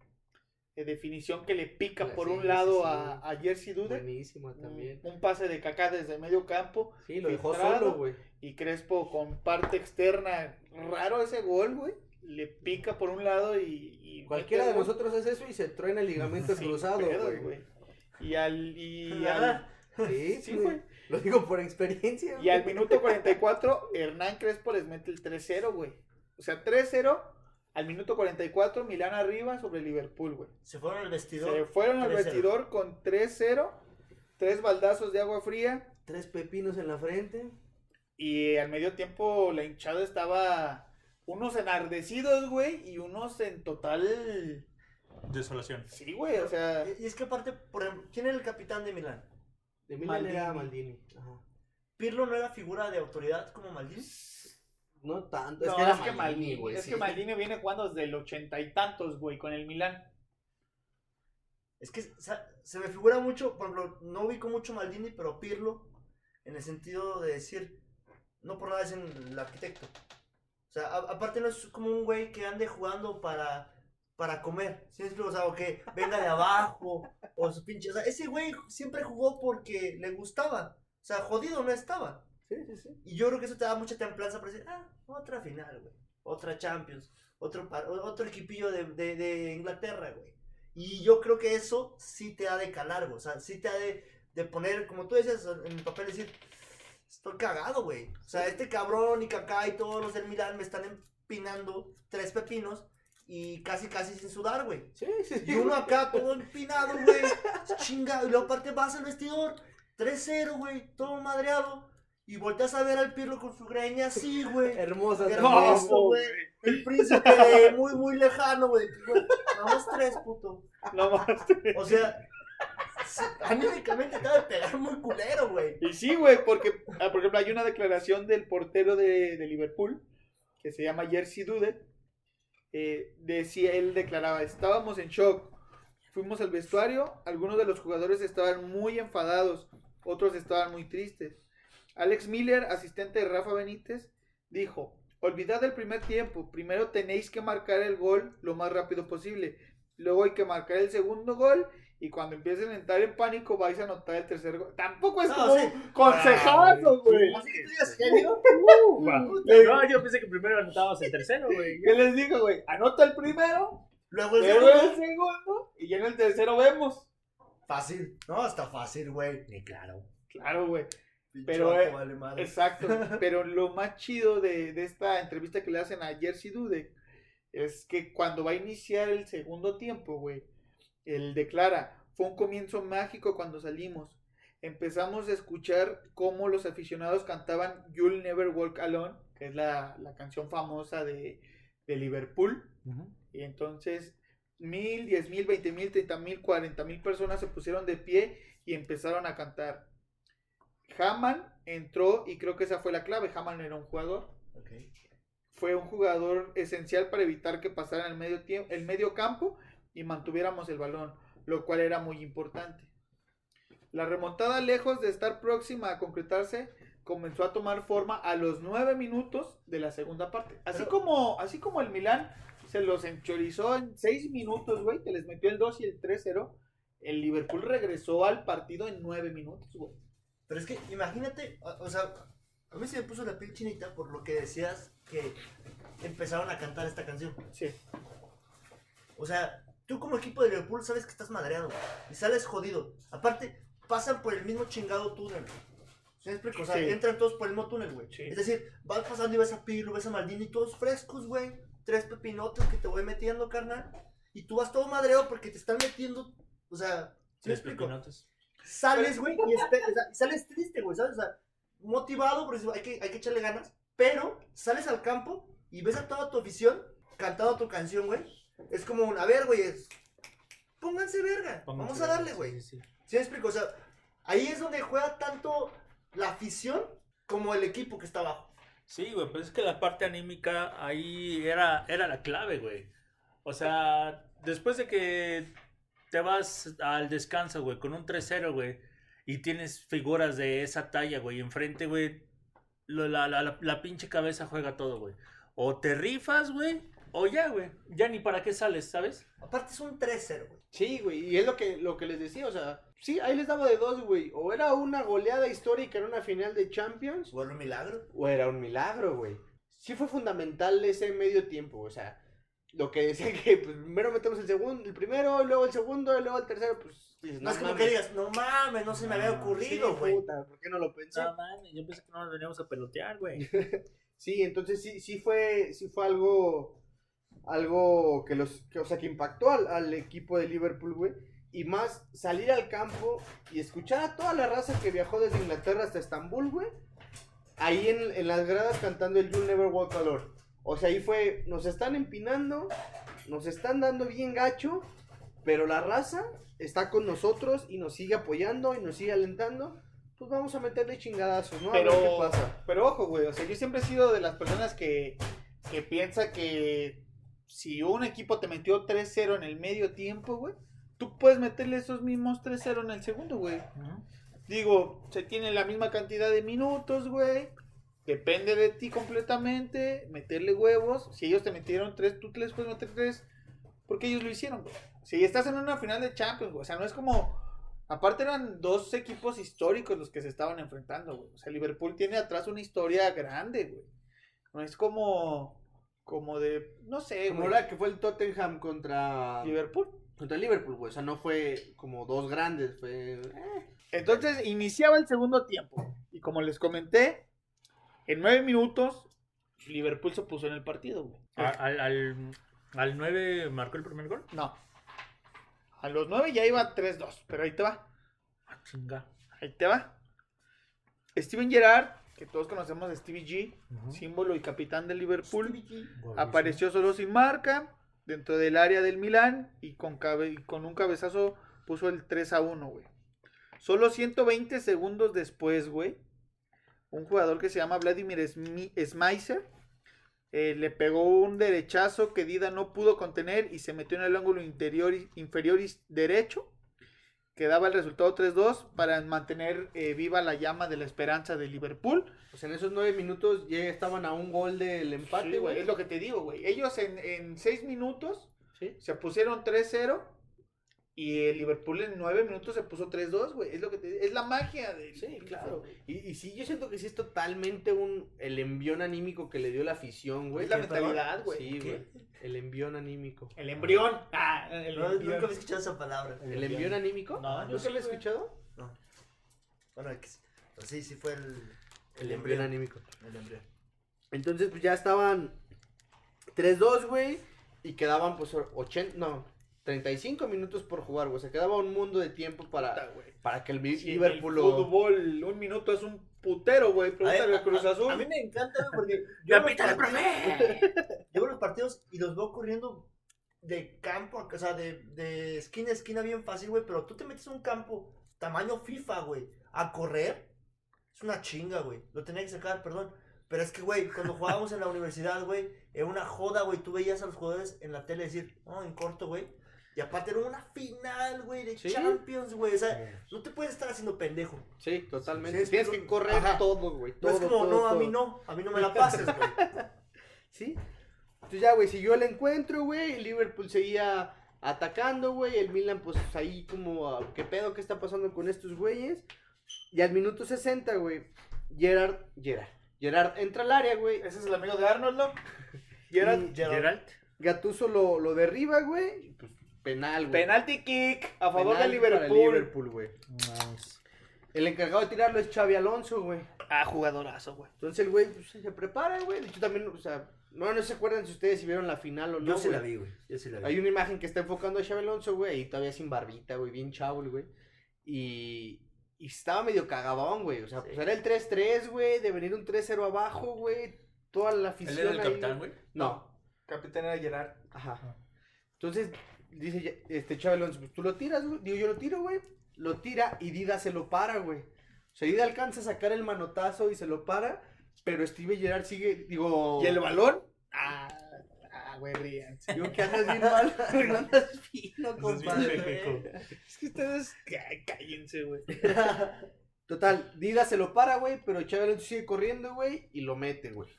eh, definición que le pica por sí, un lado sí. a, a Jersey Dude. Buenísima también. Un, un pase de Kaká desde medio campo Sí, lo dejó solo, güey. y Crespo con parte externa. Raro ese gol, güey. Le pica por un lado y. y Cualquiera de mete nosotros hace eso y se truena el ligamento [LAUGHS] cruzado, güey. Y al. Y [LAUGHS] al, Sí, [LAUGHS] Sí, güey. Lo digo por experiencia. y al minuto 44, Hernán Crespo les mete el 3-0, güey. O sea, 3-0. Al minuto 44, Milán arriba sobre Liverpool, güey. Se fueron al vestidor. Se fueron al 3-0. vestidor con 3-0. Tres baldazos de agua fría. Tres pepinos en la frente. Y al medio tiempo la hinchada estaba. Unos enardecidos, güey. Y unos en total. Desolación. Sí, güey. O sea. Y es que aparte, por ejemplo, ¿quién era el capitán de Milán? De Milan era Maldini. Maldini. Ajá. ¿Pirlo no era figura de autoridad como Maldini? No tanto. Es No, que era es que Maldini, güey. es sí. que Maldini viene jugando desde el ochenta y tantos, güey, con el Milán. Es que o sea, se me figura mucho, por ejemplo, no ubico mucho Maldini, pero Pirlo, en el sentido de decir, no por nada es el arquitecto. O sea, a- aparte no es como un güey que ande jugando para, para comer. ¿Sí? O sea, o que venga de abajo, o su pinche. O sea, ese güey siempre jugó porque le gustaba. O sea, jodido no estaba. Sí, sí, sí. Y yo creo que eso te da mucha templanza para decir, ah, otra final, güey. Otra Champions. Otro, otro equipillo de, de, de Inglaterra, güey. Y yo creo que eso sí te ha de calar, güey. O sea, sí te ha de, de poner, como tú decías, en el papel, decir, estoy cagado, güey. O sea, este cabrón y Kaká y todos los del Milán me están empinando tres pepinos y casi, casi sin sudar, güey. Sí, sí. Y uno acá todo empinado, güey. [LAUGHS] Chinga. Y luego aparte vas al vestidor. 3-0, güey. Todo madreado. Y volteas a ver al Pirlo con su greña así, güey. [LAUGHS] Hermosa Hermoso, güey. El príncipe de muy, muy lejano, güey. Güey, Vamos tres, puto. No más. O sea, sí, [LAUGHS] anímicamente te ha de pegar muy culero, güey. Y sí, güey, porque, ah, por ejemplo, hay una declaración del portero de, de Liverpool, que se llama Jersey Dude, eh, decía, él declaraba, estábamos en shock, fuimos al vestuario, algunos de los jugadores estaban muy enfadados, otros estaban muy tristes. Alex Miller, asistente de Rafa Benítez, dijo, olvidad el primer tiempo, primero tenéis que marcar el gol lo más rápido posible, luego hay que marcar el segundo gol y cuando empiecen a entrar en pánico vais a anotar el tercer gol. Tampoco es No, como sí. consejazo, güey. Así que tú digas genio. [LAUGHS] No, yo pensé que primero anotábamos el tercero, güey. ¿Qué les digo, güey? Anota el primero, Luego el luego el segundo. y ya en el tercero vemos. Fácil. No, está fácil, güey. Claro. Claro, güey. Pero, eh, vale madre. Exacto. [LAUGHS] Pero lo más chido de, de esta entrevista que le hacen a Jersey Dude es que cuando va a iniciar el segundo tiempo, güey, él declara, fue un comienzo mágico cuando salimos. Empezamos a escuchar cómo los aficionados cantaban You'll Never Walk Alone, que es la, la canción famosa de, de Liverpool. Y entonces mil, diez mil, veinte mil, treinta mil, cuarenta mil personas se pusieron de pie y empezaron a cantar. Haman entró y creo que esa fue la clave. Haman era un jugador. Ok. Fue un jugador esencial para evitar que pasaran el medio, tiempo, el medio campo y mantuviéramos el balón, lo cual era muy importante. La remontada, lejos de estar próxima a concretarse, comenzó a tomar forma a los nueve minutos de la segunda parte. Así, Pero- como, así como el Milán se los enchorizó en seis minutos, güey, que les metió el 2 y el 3-0, el Liverpool regresó al partido en nueve minutos, güey. Pero es que imagínate, o, o sea, a mí se me puso la piel chinita por lo que decías que empezaron a cantar esta canción. Sí. O sea, tú como equipo de Liverpool sabes que estás madreado y sales jodido. Aparte, pasan por el mismo chingado túnel. ¿Sí me explico? O sea, Sí. entran todos por el mismo túnel, güey. Sí. Es decir, vas pasando y ves a Pirlo, ves a Maldini, todos frescos, güey. Tres pepinotes que te voy metiendo, carnal. Y tú vas todo madreado porque te están metiendo. O sea, ¿sí me explico? pepinotes. sales, güey, y, espe- o sea, y sales triste, güey, ¿sabes? O sea, motivado, porque hay que, hay que echarle ganas, pero sales al campo y ves a toda tu afición cantando tu canción, güey. Es como un, a ver, güey, es, pónganse verga, vamos a darle, güey. Sí, sí, sí. ¿Sí me explico? O sea, ahí es donde juega tanto la afición como el equipo que está abajo. Sí, güey, pues es que la parte anímica ahí era, era la clave, güey. O sea, después de que te vas al descanso, güey, con un 3-0, güey, y tienes figuras de esa talla, güey, enfrente, güey, la, la, la, la pinche cabeza juega todo, güey. O te rifas, güey, o ya, güey, ya ni para qué sales, ¿sabes? Aparte es un 3-0, güey. Sí, güey, y es lo que, lo que les decía, o sea, sí, ahí les daba de dos, güey. O era una goleada histórica en una final de Champions, Fue un milagro. o era un milagro, güey. Sí fue fundamental ese medio tiempo, o sea, lo que decía [LAUGHS] que pues, primero metemos el segundo, el primero, y luego el segundo, y luego el tercero, pues dices, No es como mames. que digas, no mames, no se me había Sí, ocurrido, güey. ¿por qué no lo pensé? No, mames, yo pensé que no nos veníamos a pelotear, güey. [LAUGHS] Sí, entonces sí, sí fue, sí fue algo, algo que los, que, o sea, que impactó al, al equipo de Liverpool, güey. Y más salir al campo y escuchar a toda la raza que viajó desde Inglaterra hasta Estambul, güey. Ahí en, en las gradas cantando el You'll Never Walk Alone. O sea, ahí fue, nos están empinando, nos están dando bien gacho, pero la raza está con nosotros y nos sigue apoyando y nos sigue alentando. Pues vamos a meterle chingadazos, ¿no? A ver qué pasa. pero ojo, güey, o sea, yo siempre he sido de las personas que, que piensa que si un equipo te metió 3-0 en el medio tiempo, güey, tú puedes meterle esos mismos 3-0 en el segundo, güey. Digo, se tiene la misma cantidad de minutos, güey. Depende de ti completamente. Meterle huevos. Si ellos te metieron 3, tú te les puedes meter 3. Porque ellos lo hicieron, güey. Si estás en una final de Champions, güey. O sea, no es como. Aparte eran dos equipos históricos los que se estaban enfrentando, güey. O sea, Liverpool tiene atrás una historia grande, güey. No es como. Como de. No sé, Como güey. la que fue el Tottenham contra Liverpool. contra Liverpool, güey. O sea, no fue como dos grandes, fue eh, Entonces iniciaba el segundo tiempo. Y como les comenté, en nueve minutos, Liverpool se puso en el partido, güey. A- Al, al, al 9 marcó el primer gol. No. A los nueve ya iba 3-2, pero ahí te va. Ah, chinga. Ahí te va. Steven Gerrard, que todos conocemos a Stevie G, símbolo y capitán del Liverpool, apareció solo sin marca dentro del área del Milán y con, cabe- y con un cabezazo puso el 3 a 1, güey. Solo 120 segundos después, güey, un jugador que se llama Vladimir Smi- Smaiser eh, le pegó un derechazo que Dida no pudo contener y se metió en el ángulo interior inferior y derecho que daba el resultado 3-2 para mantener eh, viva la llama de la esperanza de Liverpool. Sea, en esos nueve minutos ya estaban a un gol del Sí, empate, güey, güey. es lo que te digo, güey. Ellos en, en seis minutos Sí. se pusieron 3-0 y el Liverpool en nueve minutos se puso 3-2, güey. Es lo que te es la magia de Sí, claro. Y, y sí, yo siento que sí es totalmente un el envión anímico que le dio la afición, güey. Es la mentalidad, güey. Sí, güey. El envión anímico. El embrión. Ah, el No, embrión. nunca había escuchado esa palabra. ¿El envión anímico? No, ¿Nunca sí, lo he escuchado? No. Bueno, X. Pues sí, sí fue el, El envión anímico. El embrión. Entonces, pues ya estaban 3-2, güey. Y quedaban, pues, 80, no, 35 minutos por jugar, güey. O sea, quedaba un mundo de tiempo para, para que el Sí, Liverpool el fútbol, un minuto es un putero, güey. Pregúntale A- a Cruz Azul. A mí me encanta, güey, porque [LAUGHS] yo los ¡Capítale, partidos, veo los partidos y los veo corriendo de campo, a- o sea, de, de esquina a esquina bien fácil, güey, pero tú te metes en un campo tamaño FIFA, güey, a correr, es una chinga, güey. Lo tenía que sacar, perdón. Pero es que, güey, cuando jugábamos en la universidad, güey, era una joda, güey. Tú veías a los jugadores en la tele decir, no, en corto, güey. Y aparte era una final, güey, de Sí. Champions, güey. O sea, no te puedes estar haciendo pendejo. Sí, totalmente. Sí, Tienes que- correr Ajá. todo, güey. No Todo, es como, todo, no, a mí no, a mí no me la pases, güey. [LAUGHS] Sí. Entonces ya, güey, siguió el encuentro, güey. El Liverpool seguía atacando, güey. El Milan, pues ahí como, ¿qué pedo? ¿Qué está pasando con estos güeyes? Y al minuto 60, güey, Gerard, Gerard, Gerard entra al área, güey. Ese es el amigo de Arnold, ¿no? [LAUGHS] Gerard. Y Geralt. Gattuso lo, lo derriba, güey. y, Pues penal, güey. Penalti kick a favor Penal de para Liverpool. Liverpool, güey. El encargado de tirarlo es Xavi Alonso, güey. Ah, jugadorazo, güey. Entonces el güey pues, se prepara, güey. De hecho, también, o sea, no, no se acuerdan si ustedes si vieron la final o no. Yo sí güey. la vi, güey. Yo sí la vi. Hay una imagen que está enfocando a Xabi Alonso, güey, y todavía sin barbita, güey, bien chavo, güey. Y, y estaba medio cagadón, güey. O sea, pues Sí. era el 3-3, güey, de venir un 3-0 abajo, güey. Toda la Él afición. era el ahí, capitán, güey. No, Capitán era Gerard. ajá. Entonces, dice este Xabi Alonso, pues tú lo tiras, güey. Digo, yo lo tiro, güey. Lo tira y Dida se lo para, güey. O sea, Dida alcanza a sacar el manotazo y se lo para, pero Steve Gerrard sigue, digo... ¿Y el balón? Ah, ah, güey, ríanse. [LAUGHS] Digo que andas bien [LAUGHS] mal, no andas fino, compadre. Es que ustedes, cállense, güey. [LAUGHS] Total, Dida se lo para, güey, pero Alonso sigue corriendo, güey, y lo mete, güey.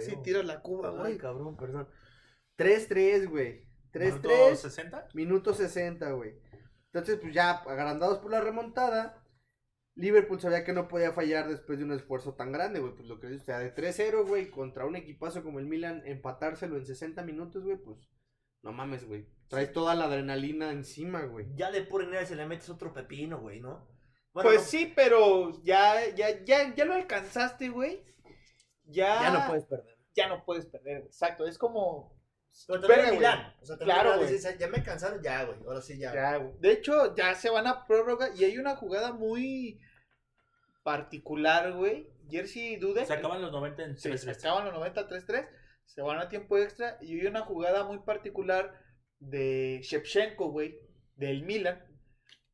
Sí, tira la cuba, güey. cabrón, perdón. 3-3, güey. ¿Minuto 3-3, 60? minuto 60, güey. Entonces, pues ya, agrandados por la remontada, Liverpool sabía que no podía fallar después de un esfuerzo tan grande, güey. Pues lo que dice, o sea, de 3-0, güey, contra un equipazo como el Milan, empatárselo en 60 minutos, güey, pues no mames, güey. Traes toda la adrenalina encima, güey. Ya de enero se le metes otro pepino, güey, ¿no? Bueno, Pues no- sí, pero ya, ya, ya, ya lo alcanzaste, güey. Ya, Ya no puedes perder. Ya no puedes perder, güey. Exacto, es como. Pero también Verga, en güey. Milán. O sea, también Claro, Milán ya me cansaron, ya, güey. Ahora sí, ya. Ya, güey. De hecho, ya se van a prórroga y hay una jugada muy particular, güey. Jersey Dudek. Se acaban los 90 en Sí, 3 se acaban los 90 3-3, se van a tiempo extra y hay una jugada muy particular de Shevchenko, güey, del Milan,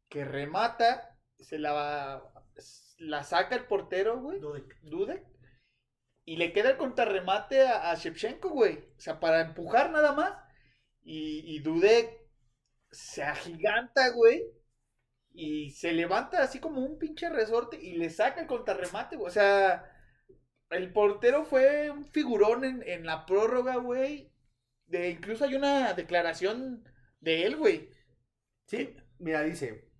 que remata, se la va- la saca el portero, güey, Dudek. Dudek, y le queda el contrarremate a, a Shevchenko, güey, o sea, para empujar nada más, y, y Dudek se agiganta, güey, y se levanta así como un pinche resorte y le saca el contrarremate, güey. O sea, el portero fue un figurón en, en la prórroga, güey. De, incluso hay una declaración de él, güey. Sí, mira, dice,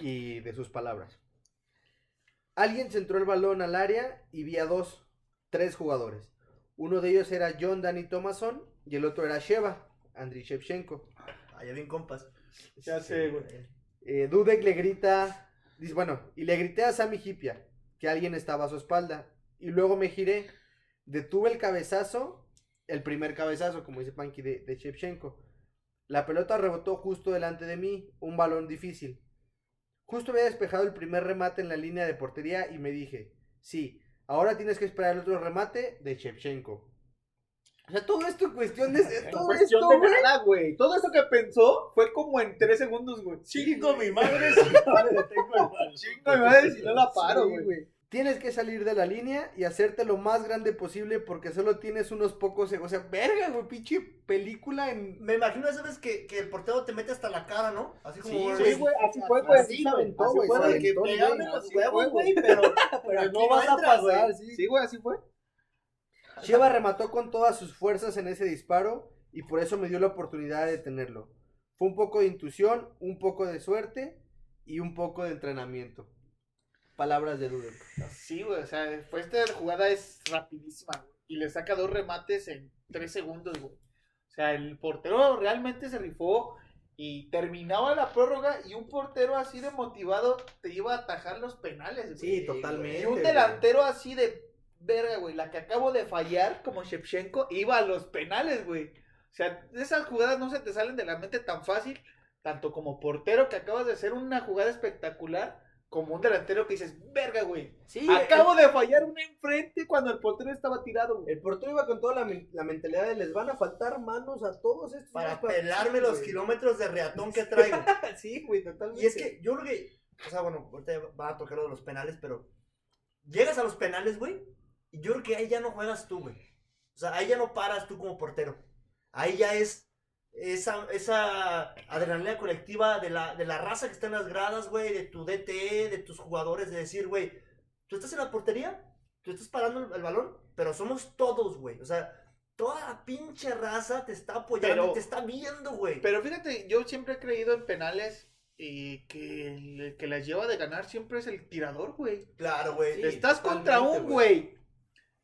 y de sus palabras. Alguien centró el balón al área y vi a dos, tres jugadores. Uno de ellos era John Danny Thomason y el otro era Sheva, Andriy Shevchenko. Allá bien compas. Ya sé, güey. Eh, Dudek le grita, dice, bueno, y le grité a Sami Hipia que alguien estaba a su espalda. Y luego me giré, detuve el cabezazo, el primer cabezazo, como dice Panky, de, de Shevchenko. La pelota rebotó justo delante de mí, un balón difícil. Justo había despejado el primer remate en la línea de portería y me dije, sí, ahora tienes que esperar el otro remate de Shevchenko. O sea, todo esto en cuestión [LAUGHS] de... Todo Cuestión esto, de güey. nada, güey. Todo eso que pensó fue como en tres segundos, güey. Chingo mi madre, si no le detengo el balón. Chingo mi madre si no la paro, Sí, güey. Tienes que salir de la línea y hacerte lo más grande posible porque solo tienes unos pocos segundos. O sea, verga, güey, pinche película en... Me imagino esa vez que, que el portero te mete hasta la cara, ¿no? Así como. Sí, Sí, güey, así fue, güey. Así se aventó, Así güey, fue se de que aventó, pegame güey, los así huevos, fue, güey, pero, [LAUGHS] pero no vas a pasar. Sí, güey, así fue. Sheva remató con todas sus fuerzas en ese disparo y por eso me dio la oportunidad de detenerlo. Fue un poco de intuición, un poco de suerte y un poco de entrenamiento. Palabras de Dudek. Sí, güey, o sea, después esta jugada es rapidísima, güey. Y le saca dos remates en tres segundos, güey. O sea, el portero realmente se rifó y terminaba la prórroga y un portero así de motivado te iba a atajar los penales, güey. Sí, totalmente. Y un güey. delantero así de verga, güey, la que acabo de fallar, como Shevchenko, iba a los penales, güey. O sea, esas jugadas no se te salen de la mente tan fácil, tanto como portero que acabas de hacer una jugada espectacular, como un delantero que dices, verga, güey. Sí, Acabo de fallar una enfrente cuando el portero estaba tirado, güey. El portero iba con toda la, men- la mentalidad de les van a faltar manos a todos estos. Para pelarme sí, los güey. kilómetros de reatón que traigo. [LAUGHS] Sí, güey, totalmente. Y es que yo creo que, o sea, bueno, ahorita va a tocar lo de los penales, pero llegas a los penales, güey, y yo creo que ahí ya no juegas tú, güey. O sea, ahí ya no paras tú como portero. Ahí ya es esa, esa adrenalina colectiva de la, de la raza que está en las gradas, güey, de tu DT, de tus jugadores, de decir, güey, tú estás en la portería, tú estás parando el, el balón, pero somos todos, güey. O sea, toda la pinche raza te está apoyando, Pero- y te está viendo, güey. Pero fíjate, yo siempre he creído en penales y que el que las lleva de ganar siempre es el tirador, güey. Claro, güey. Sí, Estás contra un güey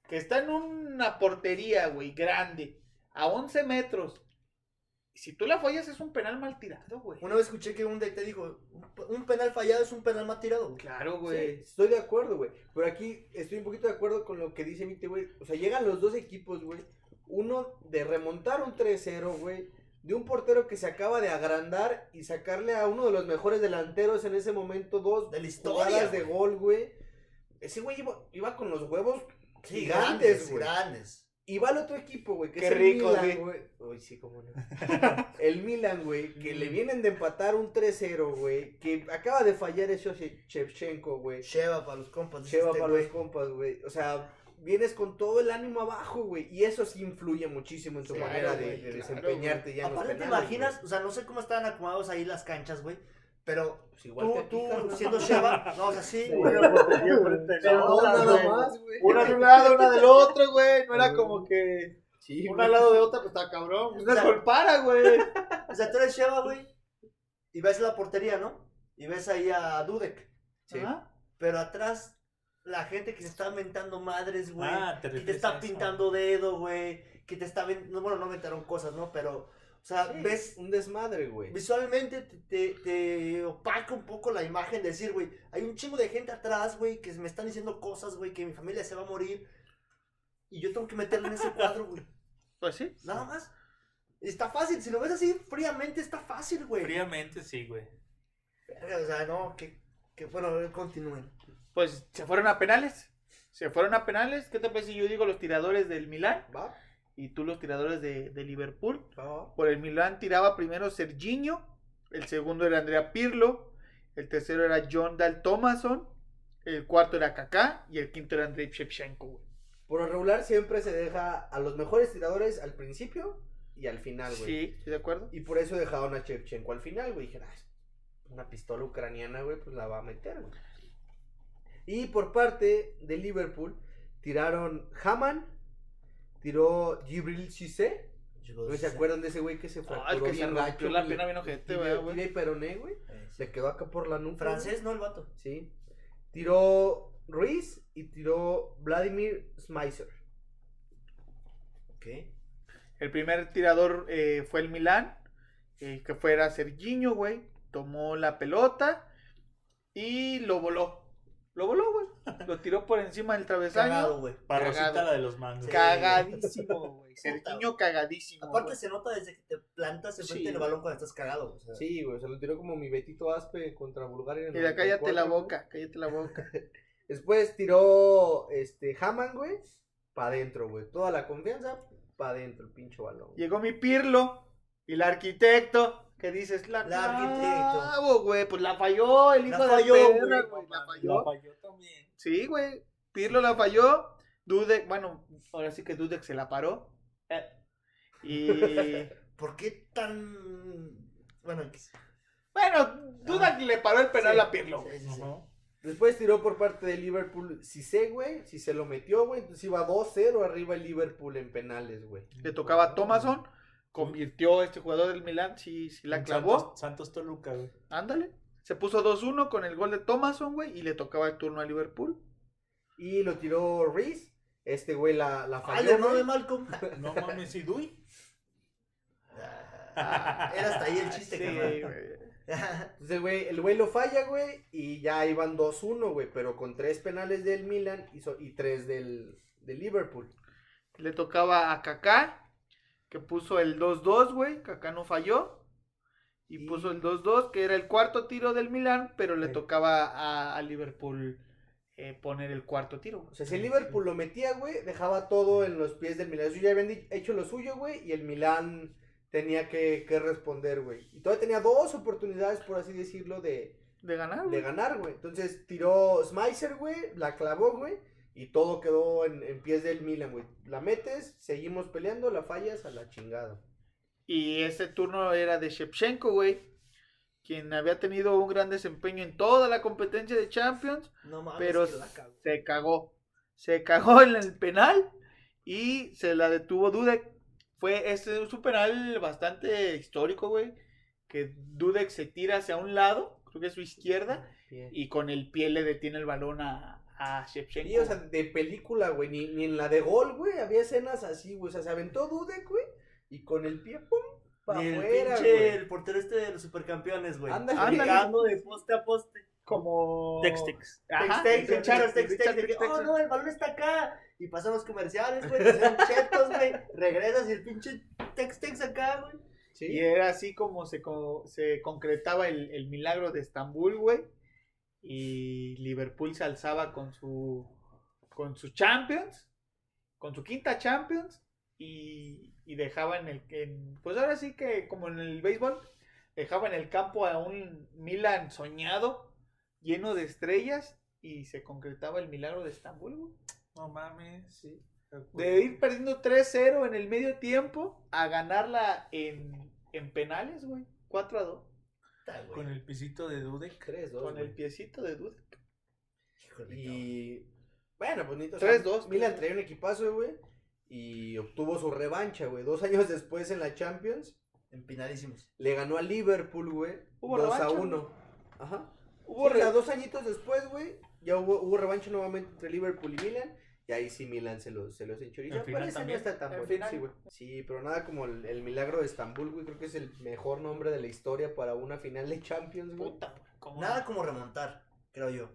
que está en una portería, güey, grande, a 11 metros. Y si tú la fallas es un penal mal tirado, güey. Una vez escuché que un DT dijo, "Un- penal fallado es un penal mal tirado. güey". Claro, Sí, güey. estoy de acuerdo, güey. Pero aquí estoy un poquito de acuerdo con lo que dice Vite, güey. O sea, llegan los dos equipos, güey. Uno de remontar un 3-0, güey. De un portero que se acaba de agrandar y sacarle a uno de los mejores delanteros en ese momento dos De la historia, jugadas de gol, güey. Ese güey iba, iba con los huevos Sí, gigantes, grandes, güey. grandes. Y va al otro equipo, güey, que Qué es el rico, Milan, güey. Uy, sí, cómo no. [LAUGHS] el Milan, güey, que le vienen de empatar un 3-0, güey, que acaba de fallar eso Shevchenko, güey. Sheva para los compas. Lleva este para los compas, güey. O sea, vienes con todo el ánimo abajo, güey. Y eso sí influye muchísimo en tu Claro, manera de, de claro, desempeñarte ya en los Aparte, ¿te penales, imaginas? O sea, no sé cómo estaban acomodados ahí las canchas, güey. Pero Pues igual te tú, tú siendo Sheva, [LAUGHS] no, o sea, sí, güey. [LAUGHS] Pero no nada más, güey. Una de un lado, una del otro, güey. No era como que Sí, una güey. al lado de otra, pues está cabrón. Pues no se compara, güey. O sea, tú eres Sheva, güey. Y ves la portería, ¿no? Y ves ahí a Dudek. Sí. Ajá. Pero atrás, la gente que se está inventando madres, güey. Ah, te que te está pintando dedo, güey. Que te está. Bueno, no inventaron cosas, ¿no? Pero, o sea, Sí, ves. un desmadre, güey. Visualmente te, te, te opaca un poco la imagen de decir, güey, hay un chingo de gente atrás, güey, que me están diciendo cosas, güey, que mi familia se va a morir. Y yo tengo que meterlo en ese [LAUGHS] cuadro, güey. Pues sí. Nada más. Está fácil, si lo ves así, fríamente está fácil, güey. Fríamente sí, güey. O sea, no, que, que bueno, continúen. Pues se fueron a penales. Se fueron a penales. ¿Qué te parece si yo digo los tiradores del Milán Va, y tú los tiradores de, de Liverpool? Por el Milán tiraba primero Serginho, el segundo era Andrea Pirlo, el tercero era John Dal Thomason, el cuarto era Kaká y el quinto era Andrei Shevchenko. Por lo regular siempre se deja a los mejores tiradores al principio y al final, güey. Sí, estoy de acuerdo. Y por eso dejaron a Chevchenko al final, güey. Dijeron, "Ah, una pistola ucraniana, güey, pues la va a meter, güey. Y por parte de Liverpool, tiraron Haman, tiró Gibril Cissé. ¿No se acuerdan de ese güey que se Ah, el fracturó que se bien rompió gacho? la pierna bien ojete, güey. y peroné, güey. Se quedó acá por la nuca. Francés, ¿no? El vato. Sí. Tiró Ruiz y tiró Vladimir Smyser. Ok. El primer tirador eh, fue el Milán, eh, que fuera Serginho, güey. Tomó la pelota y lo voló. Lo voló, güey. Lo tiró por encima del travesaño. Cagado, güey. Para Rosita Cagado. la de los mangos. Cagadísimo, güey. Serginho cagadísimo. Aparte se nota desde que te plantas enfrente Sí, del balón cuando estás cagado. O sea, Sí, güey, se lo tiró como mi Betito Aspe contra Bulgaria. en el Mira, cállate la 94, güey. boca, cállate la boca. [LAUGHS] Después tiró este Haman, güey, para adentro, güey. Toda la confianza para adentro, el pinche balón. Llegó mi Pirlo y el arquitecto. ¿Qué dices? La, La arquitecto. güey. Pues la falló el La hijo falló, de güey. perra, güey. La La falló. falló también. Sí, güey. Pirlo la falló. Dudek, bueno, ahora sí que Dudek se la paró. Eh, Y [LAUGHS] ¿por qué tan. Bueno, bueno, Dudek le paró el penal Sí, a Pirlo. sí, sí, sí. Ajá. Después tiró por parte de Liverpool Cissé, güey. Si se lo metió, güey. Entonces iba 2-0 arriba el Liverpool en penales, güey. Le tocaba a Thomason. Convirtió este jugador del Milan. Sí, sí la clavó. Santos, Santos Toluca, güey. Ándale. Se puso 2-1 con el gol de Thomason, güey. Y le tocaba el turno a Liverpool. Y lo tiró Reese. Este güey la, la ¡Ay, falló. el hermano de. Malcolm! [LAUGHS] No mames, ¿y Dui? Ah, Era hasta ahí el chiste, Sí, güey. [LAUGHS] Entonces el güey, el güey lo falla, güey. Y ya iban 2-1, güey. Pero con tres penales del Milan y, so- y tres del, del Liverpool. Le tocaba a Kaká, que puso el 2-2, güey. Kaká no falló. Y, Y- puso el 2-2, que era el cuarto tiro del Milan, pero le Sí. tocaba a, a Liverpool eh, poner el cuarto tiro. O sea, si el Liverpool lo metía, güey, dejaba todo en los pies del Milan. Ellos ya habían hecho lo suyo, güey, y el Milan tenía que, que responder, güey. Y todavía tenía dos oportunidades, por así decirlo, de, De ganar, de güey. ganar, güey. Entonces tiró Smyser, güey, la clavó, güey, y todo quedó en, en pies del Milan, güey. La metes, seguimos peleando, la fallas a la chingada. Y ese turno era de Shevchenko, güey. Quien había tenido un gran desempeño en toda la competencia de Champions. No mames, Pero cago. se cagó. Se cagó en el penal y se la detuvo Dudek. Fue este es un penal bastante histórico, güey. Que Dudek se tira hacia un lado, creo que es su izquierda, y con el pie le detiene el balón a, a Shevchenko. Sí, o sea, de película, güey, ni, ni en la de gol, güey, había escenas así, güey. O sea, se aventó Dudek, güey, y con el pie, pum, para Ni el afuera, pinche, güey. el portero este de los supercampeones, güey. Ándale. Pegando de poste a poste. como Tex-Tex. Tex-Tex, Tex-Tex, Richard de que, Tex-Tex. Oh, no, el balón está acá. Y pasan los comerciales, güey. Hacen chetos, güey. Regresas y el pinche Tex-Tex acá, güey. Sí. Y era así como se, co- se concretaba el, el milagro de Estambul, güey. Y Liverpool se alzaba con su con su Champions. con su quinta Champions y, y dejaba en el en- pues ahora sí que como en el béisbol dejaba en el campo a un Milan soñado lleno de estrellas y se concretaba el milagro de Estambul güey. No mames. Sí. de ir perdiendo 3-0 en el medio tiempo a ganarla en, en penales güey 4 a 2 Güey. Con el pisito de Dudek. 3-2. con el piecito de Híjole, cabrón. Y. Bueno, pues Nito. 3-2, Milan traía un equipazo, güey. Y obtuvo su revancha, güey. Dos años después en la Champions. Empinadísimos. Le ganó a Liverpool, güey. Hubo 2 a revancha, 1. Ajá. hubo Sí, o sea, re- dos añitos después, güey. Ya hubo, hubo revancha nuevamente entre Liverpool y Milan. Y ahí sí Milan se los, se los enchorizó. En final Pero ese no está tan En bueno. final. Sí, güey. Sí, pero nada como el, el milagro de Estambul, güey. Creo que es el mejor nombre de la historia para una final de Champions, güey. Puta, güey, ¿cómo Nada como remontar, creo yo.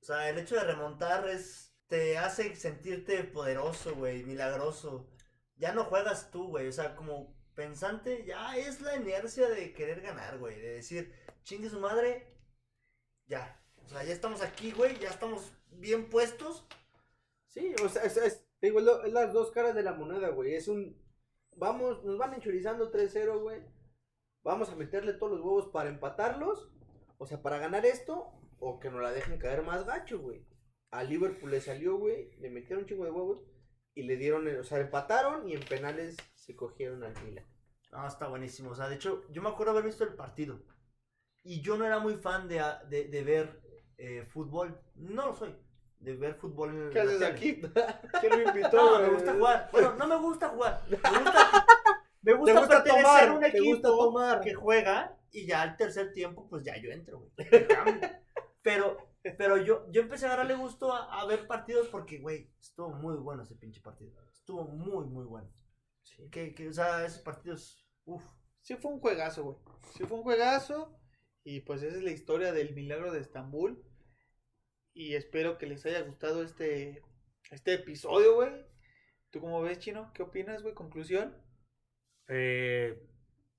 O sea, el hecho de remontar es. Te hace sentirte poderoso, güey, milagroso. Ya no juegas tú, güey. O sea, como pensante, ya es la inercia de querer ganar, güey. De decir, chingue su madre, ya. O sea, ya estamos aquí, güey, ya estamos bien puestos. Sí, o sea, es, es- digo, es, las dos caras de la moneda, güey. Es un. Vamos, nos van enchorizando 3-0, güey. Vamos a meterle todos los huevos para empatarlos. O sea, para ganar esto. O que nos la dejen caer más gacho, güey. A Liverpool le salió, güey. Le metieron un chingo de huevos. Y le dieron, o sea, empataron y en penales se cogieron al Milan. No, está buenísimo. O sea, de hecho, yo me acuerdo haber visto el partido. Y yo no era muy fan de, de, de ver eh, fútbol. No lo soy. De ver fútbol en ¿Qué haces tele. aquí? [LAUGHS] ¿Quién me invitó? No, me gusta jugar. Bueno, no me gusta jugar. Me gusta, [LAUGHS] me gusta, Te gusta pertenecer tomar, a un equipo tomar. que juega y ya al tercer tiempo, pues ya yo entro, güey. Pero, pero yo, yo empecé a agarrarle gusto a, a ver partidos porque, güey, estuvo muy bueno ese pinche partido. Estuvo muy, muy bueno. Que, que, o sea, esos partidos, uff. Sí fue un juegazo, güey. Sí fue un juegazo. Y pues esa es la historia del milagro de Estambul. Y espero que les haya gustado este, este episodio, güey. ¿Tú cómo ves, Chino? ¿Qué opinas, güey? Conclusión. Eh,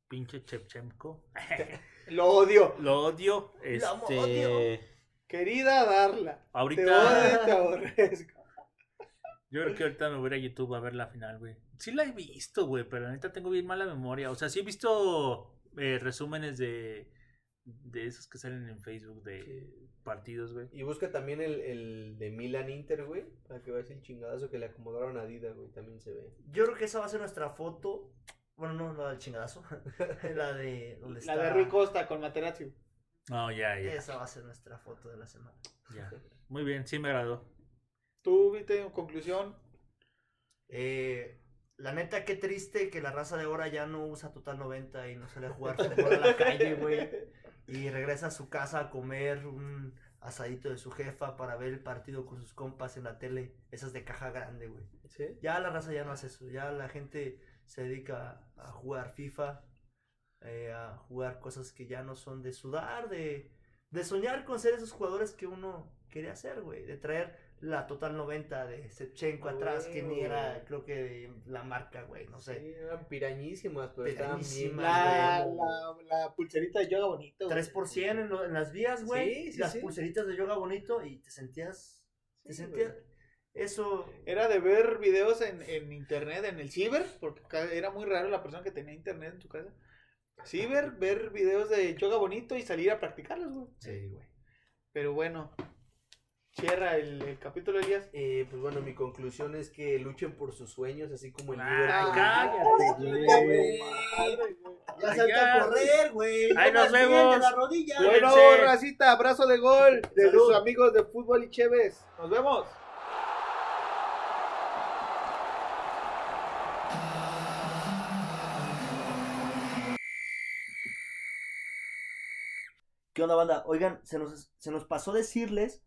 pinche Chepchenko. [LAUGHS] Lo odio. Lo odio. Lo Este. odio. Querida Darla. Te Ahorita. odio te. Yo creo que ahorita me voy a ir a YouTube a ver la final, güey. Sí la he visto, güey, pero ahorita tengo bien mala memoria. O sea, sí he visto eh, resúmenes de, de esos que salen en Facebook de partidos, güey. Y busca también el, el de Milan Inter, güey. Para que veas el chingadazo que le acomodaron a Dida, güey. También se ve. Yo creo que esa va a ser nuestra foto. Bueno, no, la del chingadazo. [LAUGHS] la de donde La de Rui Costa con Materazzi. No, ya, ya, Esa va a ser nuestra foto de la semana. ya. Muy bien, sí me agradó. ¿Tú viste en conclusión? Eh, la neta, qué triste que la raza de ahora ya no usa Total 90 y no sale a jugar fútbol a la calle, güey. [LAUGHS] Y regresa a su casa a comer un asadito de su jefa para ver el partido con sus compas en la tele. Esas de caja grande, güey. ¿Sí? Ya la raza ya no hace eso. Ya la gente se dedica a jugar FIFA, eh, a jugar cosas que ya no son de sudar, de, de soñar con ser esos jugadores que uno quería ser, güey. De traer la Total 90 de Shevchenko atrás, que ni era, creo que de la marca, güey, no sé. Sí, eran pirañísimas, pero estaban bien. Pirañísimas, La, güey. la, la pulserita de yoga bonito. güey. 3% en, lo- en las vías, güey. Sí, sí, las sí. pulseritas de yoga bonito y te sentías. Te sentías. güey. Eso. Era de ver videos en, en internet, en el ciber, porque era muy raro la persona que tenía internet en tu casa. Ciber, ver videos de yoga bonito y salir a practicarlos, güey. Sí, güey. Pero bueno, cierra el, el capítulo, Elías. Eh, pues bueno, mi conclusión es que luchen por sus sueños, así como el Ah, Liverpool. cállate, güey. Ya ya. a correr, güey. Ahí No nos vemos. la rodilla. Bueno, racita, abrazo de gol de Salud. sus amigos de fútbol y Chévez. Nos vemos. ¿Qué onda, banda? Oigan, se nos, se nos pasó decirles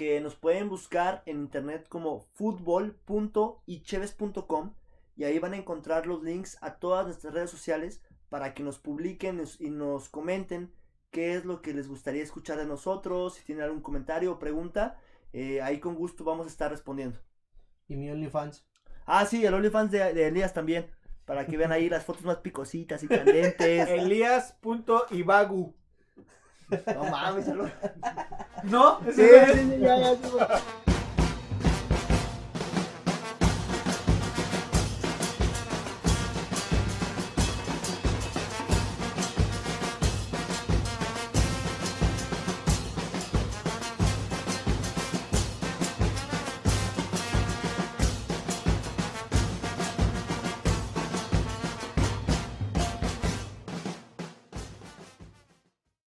que nos pueden buscar en internet como futbol.icheves.com y ahí van a encontrar los links a todas nuestras redes sociales para que nos publiquen y nos comenten qué es lo que les gustaría escuchar de nosotros, si tienen algún comentario o pregunta, eh, ahí con gusto vamos a estar respondiendo. Y mi OnlyFans. Ah, sí, el OnlyFans de, de Elías también, para que vean ahí las fotos más picositas y candentes. [LAUGHS] Elías.ibagu. no mames, el- ¿No? Sí, sí, ya, ya.